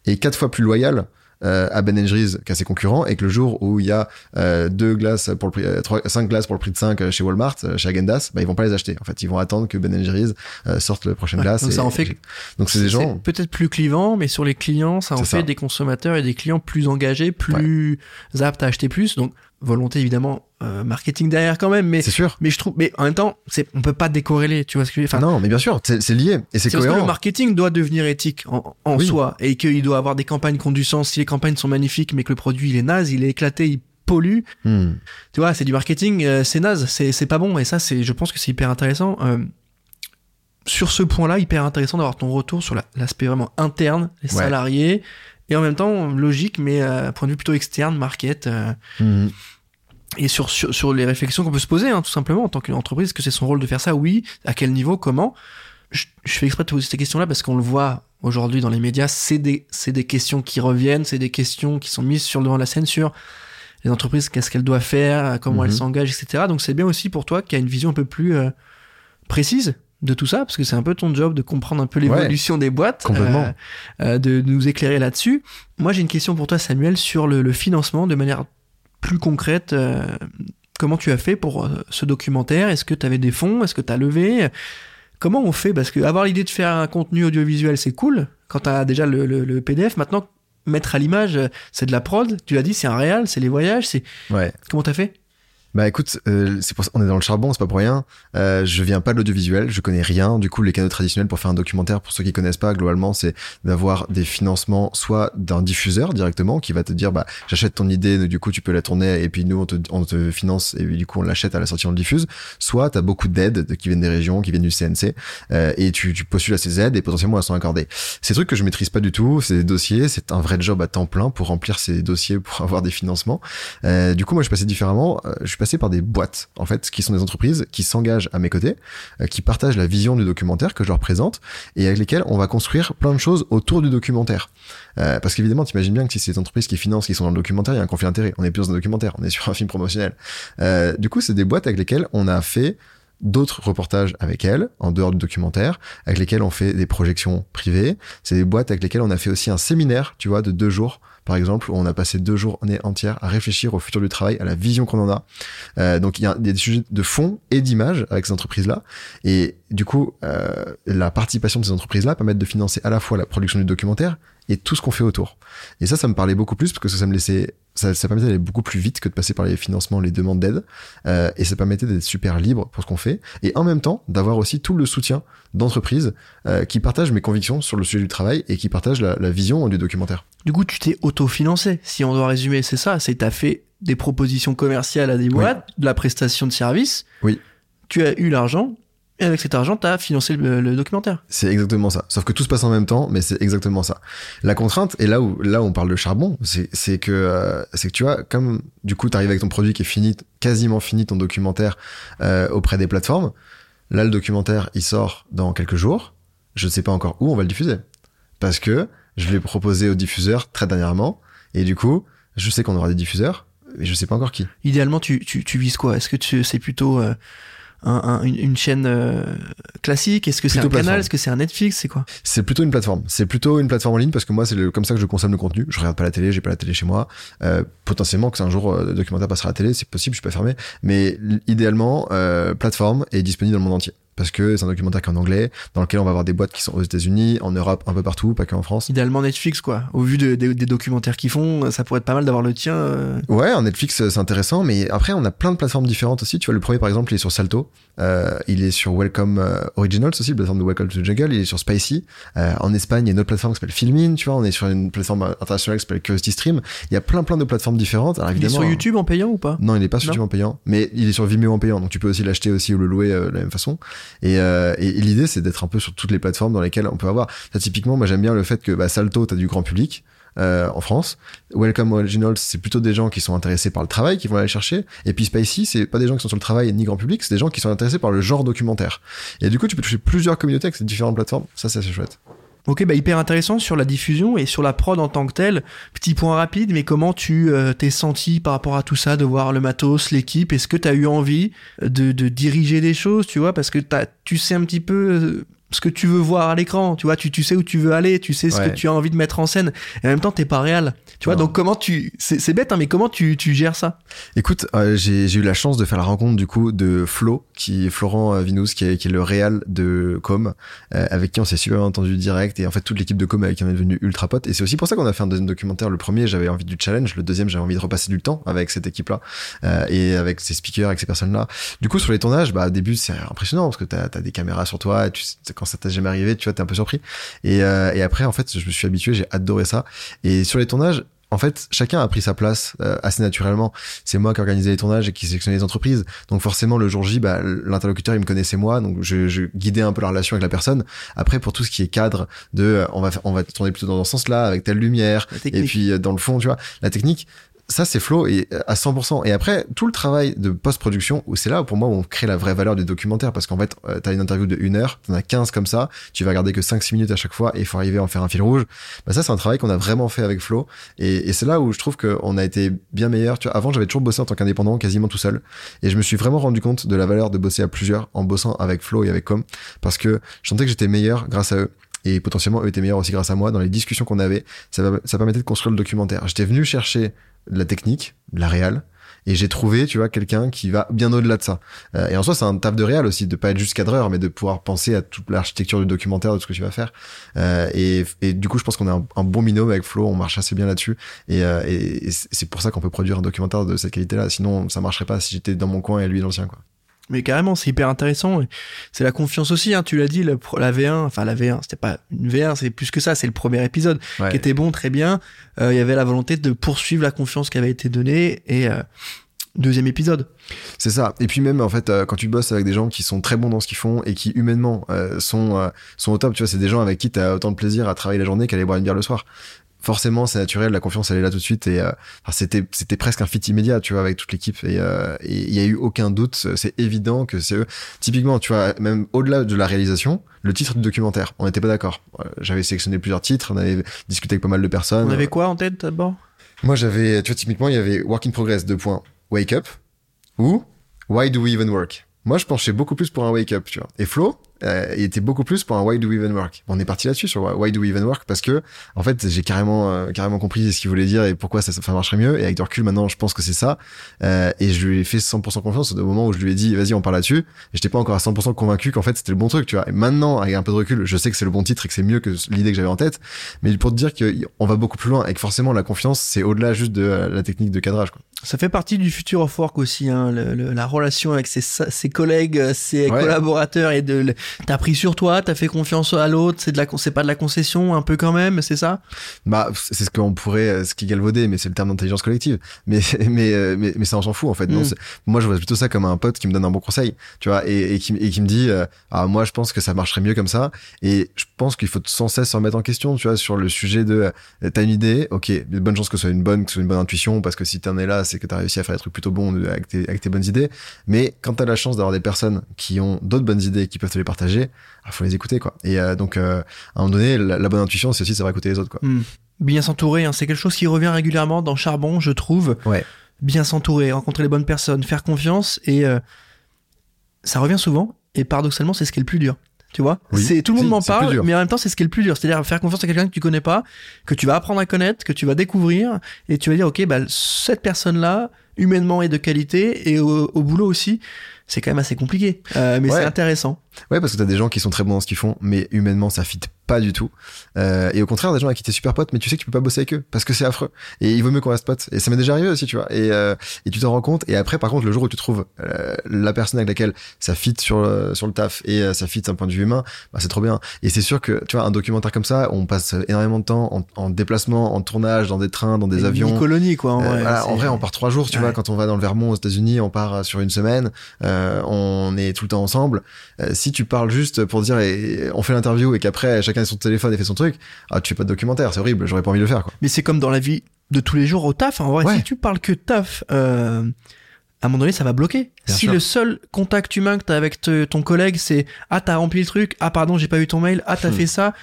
est quatre fois plus loyal euh, à Ben Jerry's qu'à ses concurrents et que le jour où il y a euh, deux glaces pour le prix, euh, trois, cinq glaces pour le prix de 5 chez Walmart, euh, chez Agendas, bah, ils vont pas les acheter. En fait, ils vont attendre que Ben Jerry's euh, sorte la prochaine Ouais, glace. donc et- ça en fait- donc c'est des gens. peut-être plus clivant, mais sur les clients, ça en fait ça. des consommateurs et des clients plus engagés, plus aptes à acheter plus. Donc volonté évidemment euh, marketing derrière quand même, mais C'est sûr. mais je trouve, mais en même temps, c'est on peut pas décorréler, tu vois ce que je veux dire. Enfin, non, mais bien sûr, c'est c'est lié et c'est C'est parce que cohérent. le marketing doit devenir éthique en, en Oui. soi et qu'il doit avoir des campagnes qui ont du sens. Si les campagnes sont magnifiques mais que le produit il est naze, il est éclaté, il pollue, Hmm. tu vois, c'est du marketing, euh, c'est naze, c'est c'est pas bon. Et ça, c'est, je pense que c'est hyper intéressant. Euh, sur ce point-là, hyper intéressant d'avoir ton retour sur la- l'aspect vraiment interne, les Ouais. salariés, et en même temps logique, mais euh, point de vue plutôt externe, market. euh, Hmm. et sur, sur, sur les réflexions qu'on peut se poser, hein, tout simplement, en tant qu'entreprise, est-ce que c'est son rôle de faire ça? Oui. À quel niveau? Comment? Je, je fais exprès de te poser ces questions-là parce qu'on le voit aujourd'hui dans les médias, c'est des, c'est des questions qui reviennent, c'est des questions qui sont mises sur le devant de la scène sur les entreprises, qu'est-ce qu'elles doivent faire, comment elles Mhm. s'engagent, etc. Donc c'est bien aussi pour toi qu'il y a une vision un peu plus euh, précise de tout ça, parce que c'est un peu ton job de comprendre un peu l'évolution des boîtes, Complètement. euh, euh, de nous éclairer là-dessus. Moi, j'ai une question pour toi, Samuel, sur le, le financement de manière plus concrète. euh, comment tu as fait pour euh, ce documentaire? Est-ce que tu avais des fonds? Est-ce que tu as levé? Comment on fait? Parce que avoir l'idée de faire un contenu audiovisuel, c'est cool. Quand tu as déjà le, le- le PDF, maintenant, mettre à l'image, euh, c'est de la prod. Tu l'as dit, c'est un réal, c'est les voyages. C'est Ouais. Comment t'as fait? Bah écoute, euh, c'est pour ça on est dans le charbon, c'est pas pour rien. Euh, je viens pas de l'audiovisuel, je connais rien. Du coup, les canaux traditionnels pour faire un documentaire, pour ceux qui connaissent pas, globalement, c'est d'avoir des financements, soit d'un diffuseur directement qui va te dire, bah j'achète ton idée, du coup tu peux la tourner et puis nous on te, on te finance et du coup on l'achète à la sortie on le diffuse. Soit t'as beaucoup d'aides qui viennent des régions, qui viennent du CNC euh, et tu, tu postules à ces aides et potentiellement elles sont accordées. Des trucs que je maîtrise pas du tout, c'est des dossiers, c'est un vrai job à temps plein pour remplir ces dossiers pour avoir des financements. Euh, du coup, moi, je passé différemment. Euh, je suis par des boîtes, en fait, qui sont des entreprises qui s'engagent à mes côtés, euh, qui partagent la vision du documentaire que je leur présente et avec lesquelles on va construire plein de choses autour du documentaire. Euh, parce qu'évidemment, t'imagines bien que si c'est des entreprises qui financent, qui sont dans le documentaire, il y a un conflit d'intérêt. On est plus dans un documentaire, on est sur un film promotionnel. Euh, du coup, c'est des boîtes avec lesquelles on a fait d'autres reportages avec elles, en dehors du documentaire, avec lesquelles on fait des projections privées. C'est des boîtes avec lesquelles on a fait aussi un séminaire, tu vois, de deux jours, par exemple, où on a passé deux journées entières à réfléchir au futur du travail, à la vision qu'on en a. Euh, donc il y, a, des sujets de fond et d'image avec ces entreprises-là. Et du coup, euh, la participation de ces entreprises-là permet de financer à la fois la production du documentaire et tout ce qu'on fait autour. Et ça, ça me parlait beaucoup plus parce que ça me laissait, ça, ça permettait d'aller beaucoup plus vite que de passer par les financements, les demandes d'aide. Euh, et ça permettait d'être super libre pour ce qu'on fait. Et en même temps, d'avoir aussi tout le soutien d'entreprises euh, qui partagent mes convictions sur le sujet du travail et qui partagent la, la vision du documentaire. Du coup, tu t'es autofinancé. Si on doit résumer, c'est ça. C'est t'as fait des propositions commerciales à des boîtes, de la prestation de services. Oui. Tu as eu l'argent. Et avec cet argent, t'as financé le, le documentaire. C'est exactement ça. Sauf que tout se passe en même temps, mais c'est exactement ça. La contrainte, et là où là où on parle de charbon, c'est que euh, c'est que tu vois, comme du coup t'arrives avec ton produit qui est fini, quasiment fini ton documentaire euh, auprès des plateformes. Là, le documentaire, il sort dans quelques jours. Je ne sais pas encore où on va le diffuser, parce que je l'ai proposé aux diffuseurs très dernièrement, et du coup, je sais qu'on aura des diffuseurs, mais je sais pas encore qui. Idéalement, tu, tu, tu vises quoi? Est-ce que tu, c'est plutôt euh, un, un- une, chaîne euh, classique? Est-ce que c'est un canal? Est-ce que c'est un Netflix? C'est quoi? C'est plutôt une plateforme. C'est plutôt une plateforme en ligne parce que moi, c'est comme ça que je consomme le contenu. Je regarde pas la télé, j'ai pas la télé chez moi. Euh, potentiellement que c'est un jour euh, le documentaire passera à la télé, c'est possible, je suis pas fermé. Mais idéalement, euh, plateforme est disponible dans le monde entier parce que c'est un documentaire qui est en anglais, dans lequel on va avoir des boîtes qui sont aux États-Unis, en Europe, un peu partout, pas qu'en France. Idéalement Netflix, quoi. Au vu de- de- des documentaires qu'ils font, ça pourrait être pas mal d'avoir le tien. euh. Ouais, en Netflix, euh, c'est intéressant, mais après, on a plein de plateformes différentes aussi. Tu vois, le premier, par exemple, il est sur Salto. Euh, il est sur Welcome euh, Originals aussi, la plateforme de Welcome to the Jungle. Il est sur Spicy. Euh, en Espagne, il y a une autre plateforme qui s'appelle Filmin, tu vois. On est sur une plateforme internationale qui s'appelle Curiosity Stream. Il y a plein, plein de plateformes différentes. Alors, Il est évidemment. sur YouTube en payant ou pas? Non, il n'est pas sur Non. YouTube en payant, mais il est sur Vimeo en payant, donc tu peux aussi l'acheter aussi ou le louer de la même façon. Et, euh, et, et l'idée, c'est d'être un peu sur toutes les plateformes dans lesquelles on peut avoir. Ça, typiquement, moi j'aime bien le fait que bah, Salto, t'as du grand public. euh, en France, Welcome Originals, c'est plutôt des gens qui sont intéressés par le travail, qui vont aller chercher. Et puis Spicy, c'est pas des gens qui sont sur le travail ni grand public, c'est des gens qui sont intéressés par le genre documentaire. Et du coup, tu peux toucher plusieurs communautés avec ces différentes plateformes. Ça, c'est assez chouette. Ok, bah hyper intéressant sur la diffusion et sur la prod en tant que telle. Petit point rapide, mais comment tu euh, t'es senti par rapport à tout ça, de voir le matos, l'équipe? Est-ce que t'as eu envie de, de diriger des choses, tu vois? Parce que t'as, tu sais un petit peu euh, ce que tu veux voir à l'écran, tu vois, tu, tu sais où tu veux aller, tu sais ce Ouais. que tu as envie de mettre en scène. Et en même temps, t'es pas réel. Tu vois, donc comment tu... C'est, c'est bête, hein, mais comment tu, tu gères ça? Écoute, euh, j'ai eu la chance de faire la rencontre du coup de Flo, qui est Florent euh, Vinous, qui est, qui est le réal de Com, euh, avec qui on s'est super entendu direct, et en fait toute l'équipe de Com avec qui on est devenu ultra potes. Et c'est aussi pour ça qu'on a fait un deuxième documentaire. Le premier, j'avais envie du challenge, le deuxième, j'avais envie de repasser du temps avec cette équipe-là euh, et avec ces speakers, avec ces personnes-là. Du coup, sur les tournages, bah au début c'est impressionnant parce que t'as as des caméras sur toi, et tu quand ça t'est jamais arrivé, tu vois, t'es un peu surpris. Et, euh, et après, en fait, je me suis habitué, j'ai adoré ça. Et sur les tournages. En fait, chacun a pris sa place euh, assez naturellement c'est moi qui organisais les tournages et qui sélectionnais les entreprises. Donc forcément, le jour J, bah, l'interlocuteur, il me connaissait moi, donc je, je guidais un peu la relation avec la personne. Après, pour tout ce qui est cadre de, euh, on va, on va tourner plutôt dans ce sens-là, avec telle lumière, et puis euh, dans le fond, tu vois, la technique, ça c'est flow et à 100%. Et après tout le travail de post-production, où c'est là pour moi où on crée la vraie valeur du documentaire. Parce qu'en fait euh, t'as une interview de une heure, t'en as 15 comme ça, tu vas garder que 5-6 minutes à chaque fois et il faut arriver à en faire un fil rouge. Bah ça c'est un travail qu'on a vraiment fait avec Flow et, c'est là où je trouve qu'on a été bien meilleur. Tu vois, avant j'avais toujours bossé en tant qu'indépendant, quasiment tout seul, et je me suis vraiment rendu compte de la valeur de bosser à plusieurs en bossant avec Flow et avec Com. Parce que je sentais que j'étais meilleur grâce à eux. Et potentiellement eux étaient meilleurs aussi grâce à moi dans les discussions qu'on avait. Ça permettait de construire le documentaire. J'étais venu chercher de la technique de la réal et j'ai trouvé tu vois quelqu'un qui va bien au-delà de ça. Euh, et en soi c'est un taf de réal aussi de pas être juste cadreur mais de pouvoir penser à toute l'architecture du documentaire de ce que tu vas faire. Euh, et, et du coup je pense qu'on a un, bon binôme avec Flo on marche assez bien là-dessus. Et, euh, et, c'est pour ça qu'on peut produire un documentaire de cette qualité là sinon ça marcherait pas si j'étais dans mon coin et lui dans le sien quoi Mais carrément, c'est hyper intéressant. C'est la confiance aussi, hein, tu l'as dit, la V1, enfin la V1, c'était pas une V1, c'est plus que ça, c'est le premier épisode Ouais. qui était bon, très bien. Euh, Il y avait la volonté de poursuivre la confiance qui avait été donnée et euh, deuxième épisode. C'est ça. Et puis même en fait, euh, quand tu bosses avec des gens qui sont très bons dans ce qu'ils font et qui humainement sont euh, sont au top, tu vois, c'est des gens avec qui tu as autant de plaisir à travailler la journée qu'à aller boire une bière le soir. Forcément, c'est naturel, la confiance elle est là tout de suite et euh, enfin, c'était c'était presque un fit immédiat, tu vois, avec toute l'équipe et euh, il y a eu aucun doute, c'est évident que c'est eux. Typiquement, tu vois, même au-delà de la réalisation, le titre du documentaire, on n'était pas d'accord. Euh, J'avais sélectionné plusieurs titres, on avait discuté avec pas mal de personnes. On avait quoi en tête d'abord? Moi, j'avais, tu vois, typiquement, il y avait Work in Progress, deux points, Wake Up, ou Why Do We Even Work? Moi, je penchais beaucoup plus pour un Wake Up, tu vois. Et Flo, euh, il était beaucoup plus pour un Why Do We Even Work On est parti là-dessus, sur Why Do We Even Work, parce que, en fait, j'ai carrément, euh, carrément compris ce qu'il voulait dire et pourquoi ça, ça marcherait mieux. Et avec du recul, maintenant, je pense que c'est ça. Euh, et je lui ai fait 100% confiance au moment où je lui ai dit, vas-y, on parle là-dessus. J'étais pas encore à 100% convaincu qu'en fait, c'était le bon truc, tu vois. Et maintenant, avec un peu de recul, je sais que c'est le bon titre et que c'est mieux que l'idée que j'avais en tête. Mais pour te dire qu'on va beaucoup plus loin et que forcément, la confiance, c'est au-delà juste de euh, la technique de cadrage, quoi. Ça fait partie du future of work aussi, hein, le- le- la relation avec ses, ses collègues, ses Ouais. collaborateurs et de, t'as pris sur toi, t'as fait confiance à l'autre, c'est de la, c'est pas de la concession un peu quand même, c'est ça? Bah, c'est ce qu'on pourrait, euh, ce qui galvaudait, mais c'est le terme d'intelligence collective. Mais, mais, euh, mais, mais ça, on s'en fout, en fait. Non, Mm. moi, je vois plutôt ça comme un pote qui me donne un bon conseil, tu vois, et, et, qui, et qui me dit, euh, ah, moi, je pense que ça marcherait mieux comme ça. Et je pense qu'il faut sans cesse se remettre en question, tu vois, sur le sujet de, euh, t'as une idée, ok, bonnes chances que ce soit une bonne, que ce soit une bonne intuition, parce que si t'en es là, c'est que t'as réussi à faire des trucs plutôt bons de- avec tes, avec tes bonnes idées. Mais quand t'as la chance d'avoir des personnes qui ont d'autres bonnes idées et qui peuvent te les partager, il faut les écouter, quoi. Et euh, donc, euh, à un moment donné, la, la bonne intuition, c'est aussi de savoir écouter les autres, quoi. Hmm. Bien s'entourer, hein, c'est quelque chose qui revient régulièrement dans Charbon, je trouve. Ouais. Bien s'entourer, rencontrer les bonnes personnes, faire confiance, et euh, ça revient souvent, et paradoxalement, c'est ce qui est le plus dur. Tu vois Oui. c'est Tout le monde m'en parle, mais en même temps, c'est ce qui est le plus dur. C'est-à-dire faire confiance à quelqu'un que tu connais pas, que tu vas apprendre à connaître, que tu vas découvrir, et tu vas dire, ok, bah, cette personne-là, humainement est de qualité, et au, au boulot aussi, c'est quand même assez compliqué. Euh, mais Ouais. c'est intéressant. Ouais, parce que t'as des gens qui sont très bons dans ce qu'ils font, mais humainement, ça fit pas du tout. Euh, et au contraire, des gens avec qui t'es super pote, mais tu sais que tu peux pas bosser avec eux, parce que c'est affreux. Et il vaut mieux qu'on reste pote. Et ça m'est déjà arrivé aussi, tu vois. Et, euh, et tu t'en rends compte. Et après, par contre, le jour où tu trouves euh, la personne avec laquelle ça fit sur le, sur le taf et euh, ça fit d'un point de vue humain, bah, c'est trop bien. Et c'est sûr que, tu vois, un documentaire comme ça, on passe énormément de temps en, en déplacement, en tournage, dans des trains, dans des Une avions. colonie, quoi. En Euh, vrai, voilà, en vrai, on part trois jours, tu Ouais. vois. Quand on va dans le Vermont aux États-Unis, on part sur une semaine. euh, on est tout le temps ensemble. Euh, si tu parles juste pour dire et, on fait l'interview et qu'après chacun a son téléphone et fait son truc, ah tu fais pas de documentaire, c'est horrible. J'aurais pas envie de le faire. Quoi. Mais c'est comme dans la vie de tous les jours au taf. hein. En vrai, Ouais. si tu parles que taf, euh, à un moment donné, ça va bloquer. Bien si sûr. le seul contact humain que t'as avec te- ton collègue, c'est ah t'as rempli le truc, ah pardon j'ai pas eu ton mail, ah t'as Hmm. fait ça,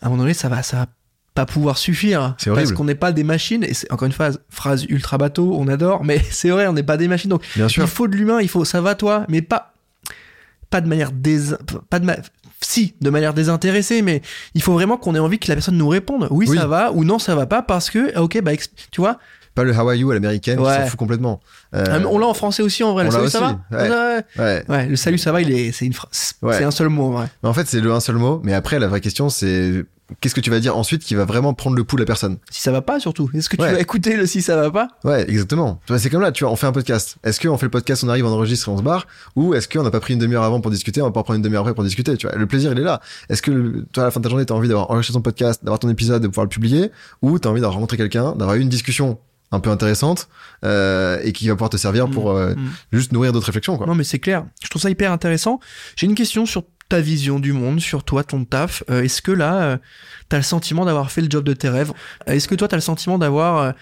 à un moment donné, ça va, ça va pas pouvoir suffire. C'est Parce qu'on n'est pas des machines. Et c'est encore une phrase, phrase ultra bateau, on adore, mais c'est vrai, on n'est pas des machines. Donc Bien sûr. il faut de l'humain, il faut ça va toi, mais pas pas de manière dés pas de ma- si de manière désintéressée, mais il faut vraiment qu'on ait envie que la personne nous réponde. Oui, Oui. ça va ou non ça va pas parce que ah, ok bah tu vois Pas le How are you à l'américaine, Ouais. s'en fout complètement. Euh, Ah, on l'a en français aussi en vrai. Le salut ça va ouais. ouais. ouais. Ouais, le salut ça va, il est c'est une phrase, c'est un seul mot en vrai. Mais en fait, c'est le un seul mot. Mais après, la vraie question, c'est qu'est-ce que tu vas dire ensuite qui va vraiment prendre le pouls de la personne? Si ça va pas surtout, est-ce que tu Ouais. vas écouter le si ça va pas? Ouais, exactement. C'est comme là, tu vois, on fait un podcast. Est-ce qu'on fait le podcast, on arrive, on enregistre et on se barre? Ou est-ce qu'on n'a pas pris une demi-heure avant pour discuter, on va pas prendre une demi-heure après pour discuter Tu vois, le plaisir, il est là. Est-ce que toi, à la fin de ta journée, t'as envie d'avoir enregistré ton podcast, d'avoir ton épisode, de pouvoir le publier? Ou t'as envie d'avoir rencontré quelqu'un, d'avoir eu une discussion un peu intéressante euh, et qui va pouvoir te servir pour euh, Mm. juste nourrir d'autres réflexions, quoi. Non mais c'est clair. Je trouve ça hyper intéressant. J'ai une question sur ta vision du monde, sur toi, ton taf. Euh, Est-ce que là, euh, t'as le sentiment d'avoir fait le job de tes rêves? Est-ce que toi, t'as le sentiment d'avoir euh,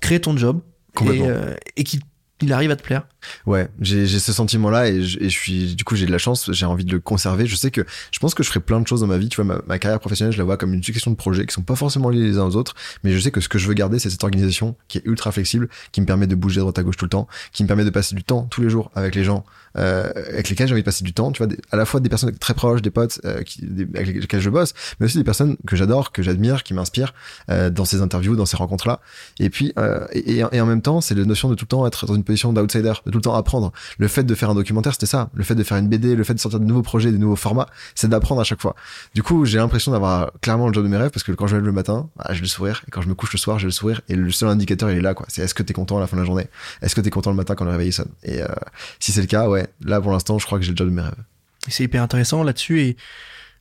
créer ton job? Et, Complètement. euh, et qu'il il arrive à te plaire. Ouais, j'ai ce sentiment-là et, et je suis du coup j'ai de la chance, j'ai envie de le conserver. Je sais que je pense que je ferai plein de choses dans ma vie. Tu vois, ma, ma carrière professionnelle, je la vois comme une succession de projets qui sont pas forcément liés les uns aux autres, mais je sais que ce que je veux garder, c'est cette organisation qui est ultra flexible, qui me permet de bouger de droite à gauche tout le temps, qui me permet de passer du temps tous les jours avec les gens euh, avec lesquels j'ai envie de passer du temps. Tu vois, à la fois des personnes très proches, des potes euh, qui, avec lesquels je bosse, mais aussi des personnes que j'adore, que j'admire, qui m'inspirent euh, dans ces interviews, dans ces rencontres-là. Et puis, euh, et- et en même temps, c'est la notion de tout le temps être dans une position d'outsider, de tout le temps apprendre. Le fait de faire un documentaire, c'était ça. Le fait de faire une BD, le fait de sortir de nouveaux projets, des nouveaux formats, c'est d'apprendre à chaque fois. Du coup, j'ai l'impression d'avoir clairement le job de mes rêves parce que quand je me lève le matin, bah, j'ai le sourire. Et quand je me couche le soir, j'ai le sourire. Et le seul indicateur, il est là, quoi. C'est est-ce que t'es content à la fin de la journée? Est-ce que t'es content le matin quand le réveil sonne? Et euh, si c'est le cas, ouais, là, pour l'instant, je crois que j'ai le job de mes rêves. C'est hyper intéressant là-dessus.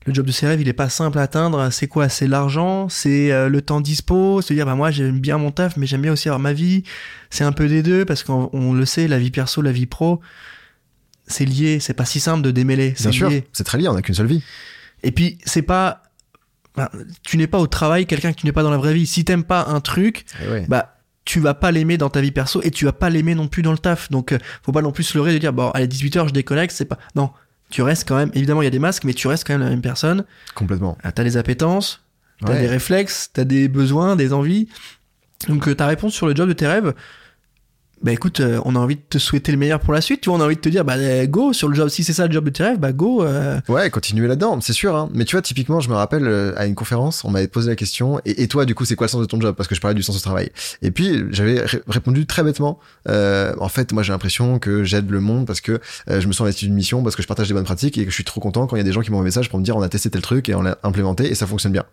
Le job de ses rêves, il est pas simple à atteindre. C'est quoi? C'est l'argent, c'est euh, le temps dispo, se dire bah moi j'aime bien mon taf, mais j'aime bien aussi avoir ma vie. C'est un peu des deux parce qu'on on le sait, la vie perso, la vie pro, c'est lié. C'est pas si simple de démêler. Bien C'est sûr, c'est très lié, on n'a qu'une seule vie. Et puis c'est pas, ben, tu n'es pas au travail quelqu'un que tu n'es pas dans la vraie vie. Si t'aimes pas un truc, ouais. bah tu vas pas l'aimer dans ta vie perso et tu vas pas l'aimer non plus dans le taf. Donc euh, faut pas non plus se leurrer de dire bon allez 18h je déconnecte, c'est pas non, tu restes quand même évidemment il y a des masques mais tu restes quand même la même personne. Complètement. Ah, T'as des appétences, t'as Ouais. des réflexes, t'as des besoins, des envies. Donc euh, ta réponse sur le job de tes rêves bah écoute, euh, on a envie de te souhaiter le meilleur pour la suite, tu vois, on a envie de te dire bah go sur le job, si c'est ça le job de tes rêves, bah go. euh, Ouais, continuer là-dedans, c'est sûr. Hein. Mais tu vois, typiquement, je me rappelle euh, à une conférence, on m'avait posé la question. Et, toi, du coup, c'est quoi le sens de ton job? Parce que je parlais du sens du travail. Et puis, j'avais ré- répondu très bêtement. euh, en fait, moi, j'ai l'impression que j'aide le monde parce que euh, je me sens investi d'une mission, parce que je partage des bonnes pratiques et que je suis trop content quand il y a des gens qui m'envoient un message pour me dire on a testé tel truc et on l'a implémenté et ça fonctionne bien.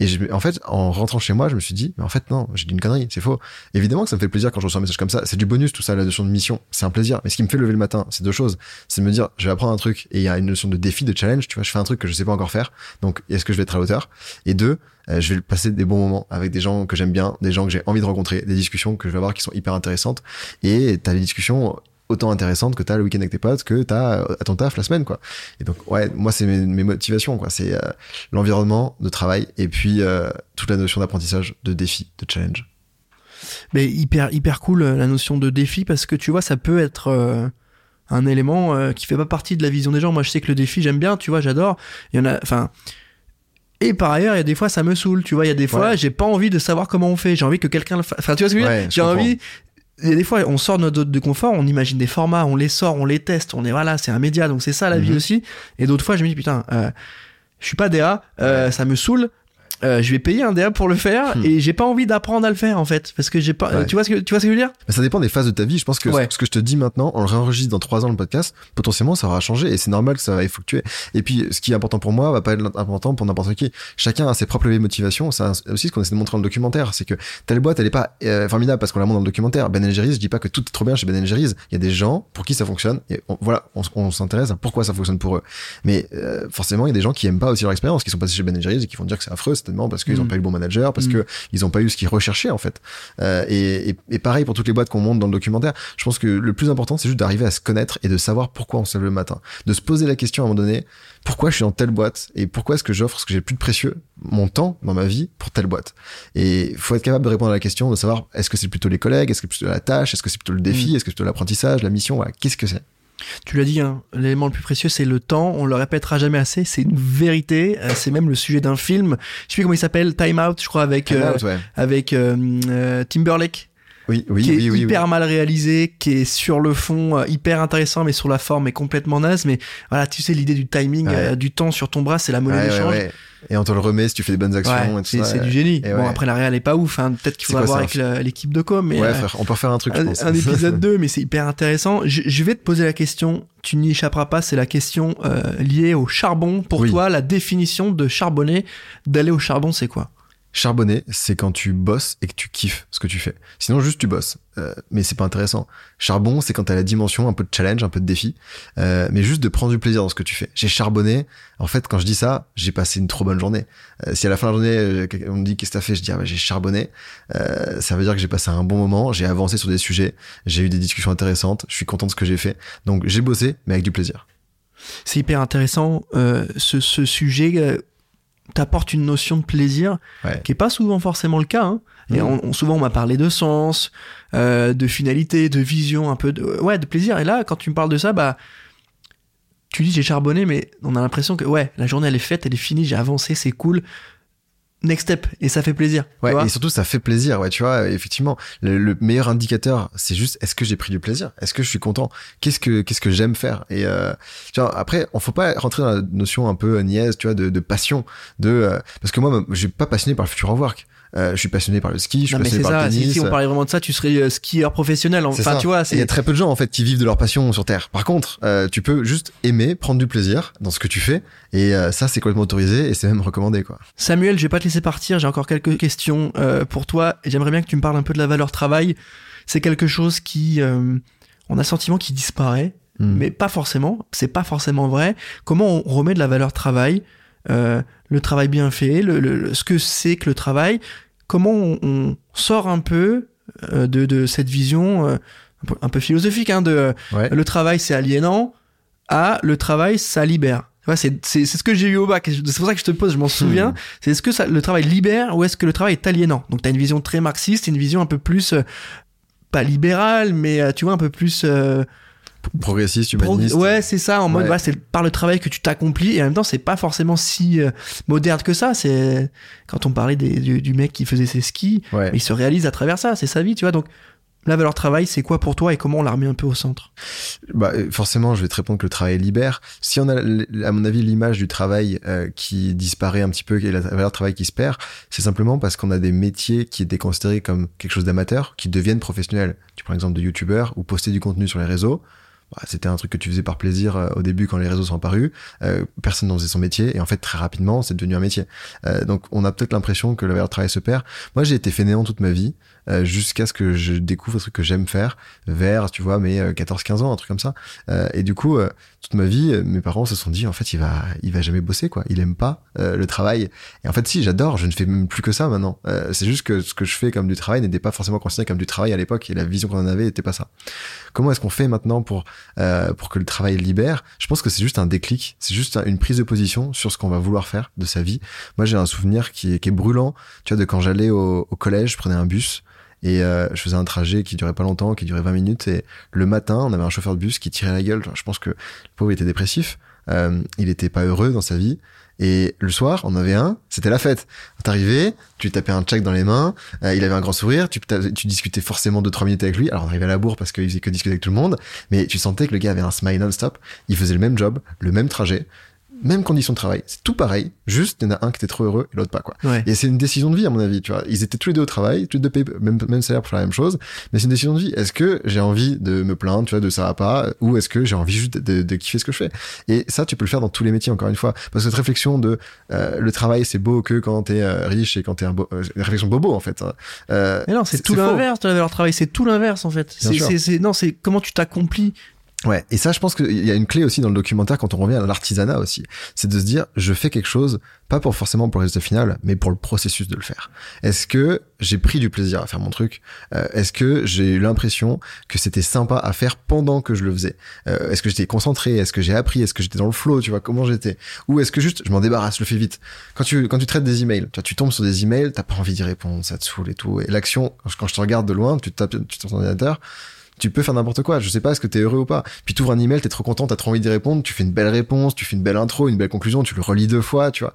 Et en fait, en rentrant chez moi, je me suis dit, mais en fait, non, j'ai dit une connerie, c'est faux. Évidemment que ça me fait plaisir quand je reçois un message comme ça. C'est du tout ça, la notion de mission. C'est un plaisir. Mais ce qui me fait lever le matin, c'est deux choses. C'est me dire, je vais apprendre un truc et il y a une notion de défi, de challenge. Tu vois, je fais un truc que je sais pas encore faire. Donc, est-ce que je vais être à la hauteur? Et deux, euh, je vais passer des bons moments avec des gens que j'aime bien, des gens que j'ai envie de rencontrer, des discussions que je vais avoir qui sont hyper intéressantes. Et t'as des discussions autant intéressantes que t'as le week-end avec tes potes, que t'as euh, à ton taf la semaine, quoi. Et donc, ouais, moi, c'est mes, motivations. C'est euh, l'environnement de travail et puis toute la notion d'apprentissage, de défi, de challenge. Mais hyper, hyper cool euh, la notion de défi parce que tu vois, ça peut être euh, un élément euh, qui fait pas partie de la vision des gens. Moi, je sais que le défi, j'aime bien, tu vois, j'adore. Il y en a, enfin. Et par ailleurs, il y a des fois, ça me saoule, tu vois. Il y a des fois, Ouais. j'ai pas envie de savoir comment on fait. J'ai envie que quelqu'un le fasse. Enfin, tu vois ce que je veux dire? J'ai envie. Il y a des fois, on sort notre zone de confort, on imagine des formats, on les sort, on les teste, on est voilà, c'est un média, donc c'est ça la vie Mhm. aussi. Et d'autres fois, je me dis putain, euh, je suis pas DA, euh, ça me saoule. Euh, je vais payer un DA pour le faire Hmm. et j'ai pas envie d'apprendre à le faire en fait parce que j'ai pas. Ouais. Tu vois ce que tu vois ce que je veux dire? Mais ça dépend des phases de ta vie. Je pense que Ouais. ce que je te dis maintenant, on le réenregistre dans trois ans le podcast, potentiellement ça aura changé et c'est normal que ça va fluctuer. Et puis ce qui est important pour moi va pas être important pour n'importe qui. Chacun a ses propres leviers de motivation. C'est aussi ce qu'on essaie de montrer dans le documentaire, c'est que telle boîte elle est pas euh, formidable parce qu'on la montre dans le documentaire. Ben Jerry's, je dis pas que tout est trop bien chez Ben Jerry's. Il y a des gens pour qui ça fonctionne et on- voilà, on, on s'intéresse à pourquoi ça fonctionne pour eux. Mais euh, forcément il y a des gens qui aiment pas aussi leur expérience, qui sont passés chez Ben Jerry's et qui vont dire que c'est affreux certainement parce qu'ils ont Mm. pas eu le bon manager, parce Mm. que ils ont pas eu ce qu'ils recherchaient en fait. Euh, et, et, et pareil pour toutes les boîtes qu'on monte dans le documentaire. Je pense que le plus important, c'est juste d'arriver à se connaître et de savoir pourquoi on se lève le matin. De se poser la question à un moment donné, pourquoi je suis dans telle boîte et pourquoi est-ce que j'offre ce que j'ai le plus de précieux, mon temps dans ma vie, pour telle boîte. Et il faut être capable de répondre à la question, de savoir est-ce que c'est plutôt les collègues, est-ce que c'est plutôt la tâche, est-ce que c'est plutôt le défi, est-ce que c'est plutôt l'apprentissage, la mission, voilà. Qu'est-ce que c'est? Tu l'as dit, hein, l'élément le plus précieux, c'est le temps. On le répétera jamais assez. C'est une vérité. Euh, c'est même le sujet d'un film. Je sais plus comment il s'appelle. Time Out, je crois, avec euh, ouais. avec euh, euh, Timberlake, Oui, oui, qui est oui, hyper mal réalisé, qui est sur le fond euh, hyper intéressant, mais sur la forme est complètement naze. Mais voilà, tu sais, l'idée du timing, Ouais. euh, du temps sur ton bras, c'est la monnaie Ouais, ouais, d'échange. Et on te le remet si tu fais des bonnes actions Ouais, et tout c'est ça. c'est du génie. Et bon, ouais. après, la réal est pas ouf. Hein. Peut-être qu'il faut quoi, voir avec l'équipe de com. Mais Ouais, euh, frère, on peut refaire un truc, je un, pense. un épisode 2, mais c'est hyper intéressant. Je, je vais te poser la question, tu n'y échapperas pas, c'est la question euh, liée au charbon. Pour Oui. toi, la définition de charbonner, d'aller au charbon, c'est quoi? Charbonner, c'est quand tu bosses et que tu kiffes ce que tu fais. Sinon, juste tu bosses. Euh, mais c'est pas intéressant. Charbon, c'est quand t'as la dimension un peu de challenge, un peu de défi, euh, mais juste de prendre du plaisir dans ce que tu fais. J'ai charbonné. En fait, quand je dis ça, j'ai passé une trop bonne journée. Euh, si à la fin de la journée, euh, on me dit qu'est-ce que t'as fait, je dis ah, bah, j'ai charbonné. Ça veut dire que j'ai passé un bon moment, j'ai avancé sur des sujets, j'ai eu des discussions intéressantes, je suis content de ce que j'ai fait. Donc j'ai bossé, mais avec du plaisir. C'est hyper intéressant, ce sujet. T'apporte une notion de plaisir Ouais. qui est pas souvent forcément le cas. Hein. Et on, on- souvent on m'a parlé de sens, euh, de finalité, de vision, un peu de ouais de plaisir. Et là, quand tu me parles de ça, bah tu dis j'ai charbonné, mais on a l'impression que ouais la journée elle est faite, elle est finie, j'ai avancé, c'est cool. Next step et ça fait plaisir. Ouais, et surtout ça fait plaisir, ouais, tu vois, effectivement, le, le meilleur indicateur, c'est juste est-ce que j'ai pris du plaisir? Est-ce que je suis content? Qu'est-ce que qu'est-ce que j'aime faire? Et euh, tu vois, après, on faut pas rentrer dans la notion un peu niaise, tu vois, de, de passion, de euh, parce que moi, je suis pas passionné par le future of work. Euh, je suis passionné par le ski, je suis Non, passionné par ça. le Si, tennis. si on parlait vraiment de ça, tu serais euh, skieur professionnel. C'est Enfin, ça. tu vois, Il y a très peu de gens en fait qui vivent de leur passion sur Terre. Par contre, euh, tu peux juste aimer, prendre du plaisir dans ce que tu fais, et euh, ça c'est complètement autorisé et c'est même recommandé quoi. Samuel, je vais pas te laisser partir, j'ai encore quelques questions euh, pour toi et j'aimerais bien que tu me parles un peu de la valeur travail. C'est quelque chose qui, euh, on a le sentiment qui disparaît, Hmm. mais pas forcément, c'est pas forcément vrai. Comment on remet de la valeur travail, euh, le travail bien fait, le, le- le- ce que c'est que le travail, comment on, on sort un peu euh, de, de cette vision euh, un, peu, un peu philosophique hein, de Ouais. le travail c'est aliénant à le travail ça libère. Tu c'est ce que j'ai eu au bac. C'est pour ça que je te pose, je m'en souviens. Hmm. C'est est-ce que ça, le travail libère ou est-ce que le travail est aliénant? Donc t'as une vision très marxiste, une vision un peu plus pas libérale, mais tu vois un peu plus Progressiste, pro- humaniste. ouais c'est ça en mode Ouais. voilà, c'est par le travail que tu t'accomplis et en même temps c'est pas forcément si euh, moderne que ça. C'est quand on parlait des, du, du mec qui faisait ses skis, Ouais. il se réalise à travers ça, c'est sa vie, tu vois. Donc la valeur travail, c'est quoi pour toi et comment on la remet un peu au centre? Bah, euh, forcément, je vais te répondre que le travail libère. Si on a, à mon avis, l'image du travail euh, qui disparaît un petit peu, et la valeur travail qui se perd, c'est simplement parce qu'on a des métiers qui étaient considérés comme quelque chose d'amateur, qui deviennent professionnels. Tu prends l'exemple de youtubeur ou poster du contenu sur les réseaux. Bah, c'était un truc que tu faisais par plaisir euh, au début quand les réseaux sont apparus. Euh, personne n'en faisait son métier et en fait très rapidement c'est devenu un métier. Euh, donc on a peut-être l'impression que la valeur travail se perd. Moi j'ai été fainéant toute ma vie jusqu'à ce que je découvre un truc que j'aime faire vers tu vois mes 14-15 ans un truc comme ça. Euh, et du coup euh, toute ma vie euh, mes parents se sont dit en fait il va il va jamais bosser quoi. Il aime pas euh, le travail. Et en fait si j'adore je ne fais même plus que ça maintenant. Euh, c'est juste que ce que je fais comme du travail n'était pas forcément considéré comme du travail à l'époque et la vision qu'on en avait était pas ça. Comment est-ce qu'on fait maintenant pour euh, pour que le travail libère? Je pense que c'est juste un déclic, c'est juste un- une prise de position sur ce qu'on va vouloir faire de sa vie. Moi, j'ai un souvenir qui est, qui est brûlant, tu vois, de quand j'allais au, au collège, je prenais un bus et euh, je faisais un trajet qui durait pas longtemps, qui durait 20 minutes et le matin, on avait un chauffeur de bus qui tirait la gueule. Je pense que le pauvre était dépressif, euh, il était pas heureux dans sa vie. Et le soir, on avait un, c'était la fête. T'arrivais, tu tapais un check dans les mains, euh, il avait un grand sourire, tu, tu discutais forcément 2-3 minutes avec lui. Alors on arrivait à la bourre parce qu'il faisait que discuter avec tout le monde, mais tu sentais que le gars avait un smile non-stop, il faisait le même job, le même trajet, même condition de travail. C'est tout pareil, juste il y en a un qui était trop heureux et l'autre pas, quoi. Ouais. Et c'est une décision de vie, à mon avis, tu vois. Ils étaient tous les deux au travail, tous les deux payés même, même salaire pour faire la même chose, mais c'est une décision de vie. Est-ce que j'ai envie de me plaindre, tu vois, de ça va pas, ou est-ce que j'ai envie juste de, de, de kiffer ce que je fais? Et ça, tu peux le faire dans tous les métiers, encore une fois. Parce que cette réflexion de, euh, le travail, c'est beau que quand t'es euh, riche et quand t'es un beau, euh, une réflexion bobo, en fait. hein. Euh, Mais non, c'est tout l'inverse valeur travail, c'est tout l'inverse en fait. C'est- non, c'est comment tu t'accomplis. Ouais, et ça, je pense qu'il y a une clé aussi dans le documentaire quand on revient à l'artisanat aussi. C'est de se dire, je fais quelque chose, pas pour forcément pour le résultat final, mais pour le processus de le faire. Est-ce que j'ai pris du plaisir à faire mon truc? Euh, Est-ce que j'ai eu l'impression que c'était sympa à faire pendant que je le faisais? Euh, Est-ce que j'étais concentré? Est-ce que j'ai appris? Est-ce que j'étais dans le flow? Tu vois comment j'étais? Ou est-ce que juste je m'en débarrasse, je le fais vite? Quand tu quand tu traites des emails, tu, vois, tu tombes sur des emails, t'as pas envie d'y répondre, ça te saoule et tout. Et l'action, quand je te regarde de loin, tu tapes, tapes ton ordinateur tu peux faire n'importe quoi. Je sais pas, est-ce que t'es heureux ou pas. Puis t'ouvres un email, t'es trop content, t'as trop envie d'y répondre, tu fais une belle réponse, tu fais une belle intro, une belle conclusion, tu le relis deux fois, tu vois.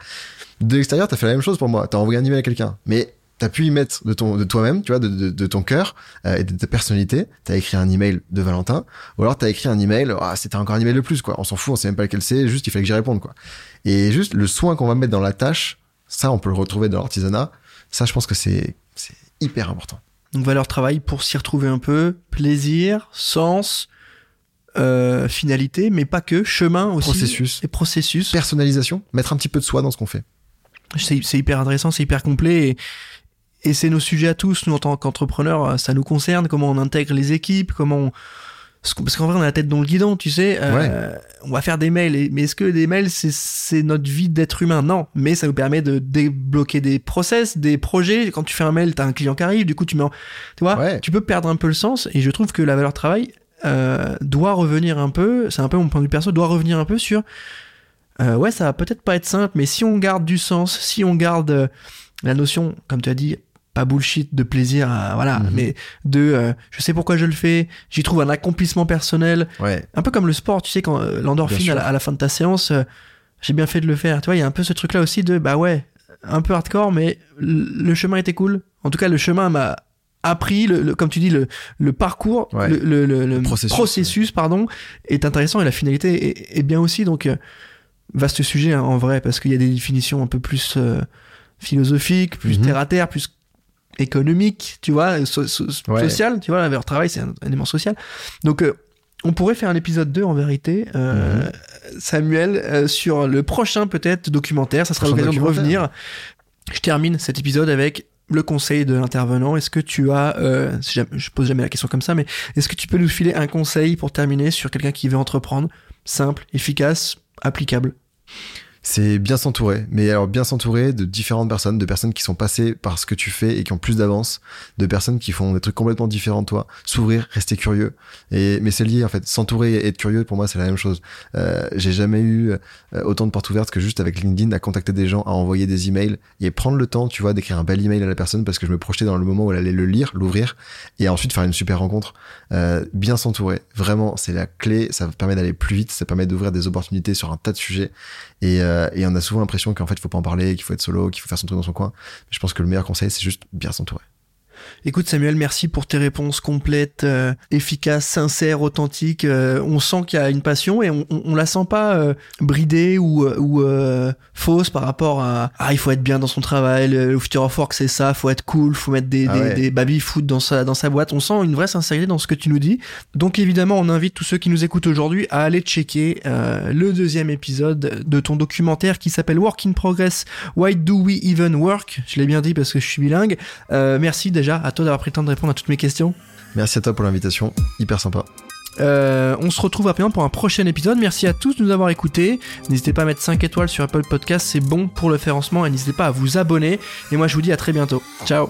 De l'extérieur, t'as fait la même chose pour moi. T'as envoyé un email à quelqu'un. Mais t'as pu y mettre de ton, de toi-même, tu vois, de, de, de ton cœur euh, et de ta personnalité. T'as écrit un email de Valentin, ou alors t'as écrit un email. Ah, c'était encore un email de plus, quoi. On s'en fout, on sait même pas lequel c'est. Juste, il fallait que j'y réponde, quoi. Et juste le soin qu'on va mettre dans la tâche, ça, on peut le retrouver dans l'artisanat. Ça, je pense que c'est, c'est hyper important. Donc valeur travail pour s'y retrouver un peu, plaisir, sens, euh, finalité, mais pas que, chemin aussi. Processus. Et processus. Personnalisation, mettre un petit peu de soi dans ce qu'on fait. C'est, hyper intéressant, c'est hyper complet. Et, et c'est nos sujets à tous, nous en tant qu'entrepreneurs, ça nous concerne, comment on intègre les équipes, comment on... Parce qu'en vrai, on a la tête dans le guidon, tu sais. euh, On va faire des mails, mais est-ce que des mails, c'est, c'est notre vie d'être humain? Non, mais ça nous permet de débloquer des process, des projets. Quand tu fais un mail, t'as un client qui arrive, du coup, tu mets en- Tu vois, Ouais. tu peux perdre un peu le sens, et je trouve que la valeur travail euh, doit revenir un peu, c'est un peu mon point de vue perso, doit revenir un peu sur euh, ouais, ça va peut-être pas être simple, mais si on garde du sens, si on garde euh, la notion, comme tu as dit, pas bullshit de plaisir, voilà, Mhm. mais de euh, je sais pourquoi je le fais, j'y trouve un accomplissement personnel, Ouais. un peu comme le sport, tu sais, quand euh, l'endorphine à la, à la fin de ta séance, euh, j'ai bien fait de le faire. Tu vois, il y a un peu ce truc-là aussi de bah ouais, un peu hardcore, mais le chemin était cool. En tout cas, le chemin m'a appris, le, le- comme tu dis, le, le parcours, Ouais. le, le- processus, processus, pardon, est intéressant et la finalité est, est bien aussi. Donc, euh, vaste sujet hein, en vrai, parce qu'il y a des définitions un peu plus euh, philosophiques, plus Mhm. terre à terre, plus économiques, tu vois, so- so- Ouais. social, tu vois, leur travail, c'est un, un élément social. Donc, euh, on pourrait faire un épisode 2 en vérité, euh, Mhm. Samuel, euh, sur le prochain peut-être documentaire. Ça sera l'occasion de revenir. Je termine cet épisode avec le conseil de l'intervenant. Est-ce que tu as, euh, je pose jamais la question comme ça, mais est-ce que tu peux nous filer un conseil pour terminer sur quelqu'un qui veut entreprendre, simple, efficace, applicable? C'est bien s'entourer, mais alors bien s'entourer de différentes personnes, de personnes qui sont passées par ce que tu fais et qui ont plus d'avance, de personnes qui font des trucs complètement différents de toi, s'ouvrir, rester curieux. Et mais c'est lié en fait, s'entourer et être curieux pour moi c'est la même chose. Euh, J'ai jamais eu euh, autant de portes ouvertes que juste avec LinkedIn à contacter des gens, à envoyer des emails et prendre le temps, tu vois, d'écrire un bel email à la personne parce que je me projetais dans le moment où elle allait le lire, l'ouvrir et ensuite faire une super rencontre. Euh, bien s'entourer, vraiment c'est la clé. Ça permet d'aller plus vite, ça permet d'ouvrir des opportunités sur un tas de sujets. Et, euh, et on a souvent l'impression qu'en fait, il faut pas en parler, qu'il faut être solo, qu'il faut faire son truc dans son coin. Je pense que le meilleur conseil, c'est juste bien s'entourer. Écoute Samuel, merci pour tes réponses complètes, euh, efficaces, sincères, authentiques. Euh, on sent qu'il y a une passion et on, on, on la sent pas euh, bridée ou, ou fausse par rapport à ah il faut être bien dans son travail, le, future of work c'est ça, faut être cool, faut mettre des, Ah ouais. des baby foot dans sa dans sa boîte. On sent une vraie sincérité dans ce que tu nous dis. Donc évidemment, on invite tous ceux qui nous écoutent aujourd'hui à aller checker le deuxième épisode de ton documentaire qui s'appelle Work in Progress. Why do we even work? Je l'ai bien dit parce que je suis bilingue. Merci déjà à toi d'avoir pris le temps de répondre à toutes mes questions. Merci à toi pour l'invitation, hyper sympa. Euh, on se retrouve rapidement pour un prochain épisode. Merci à tous de nous avoir écoutés. N'hésitez pas à mettre 5 étoiles sur Apple Podcast, c'est bon pour le référencement et n'hésitez pas à vous abonner. Et moi je vous dis à très bientôt. Ciao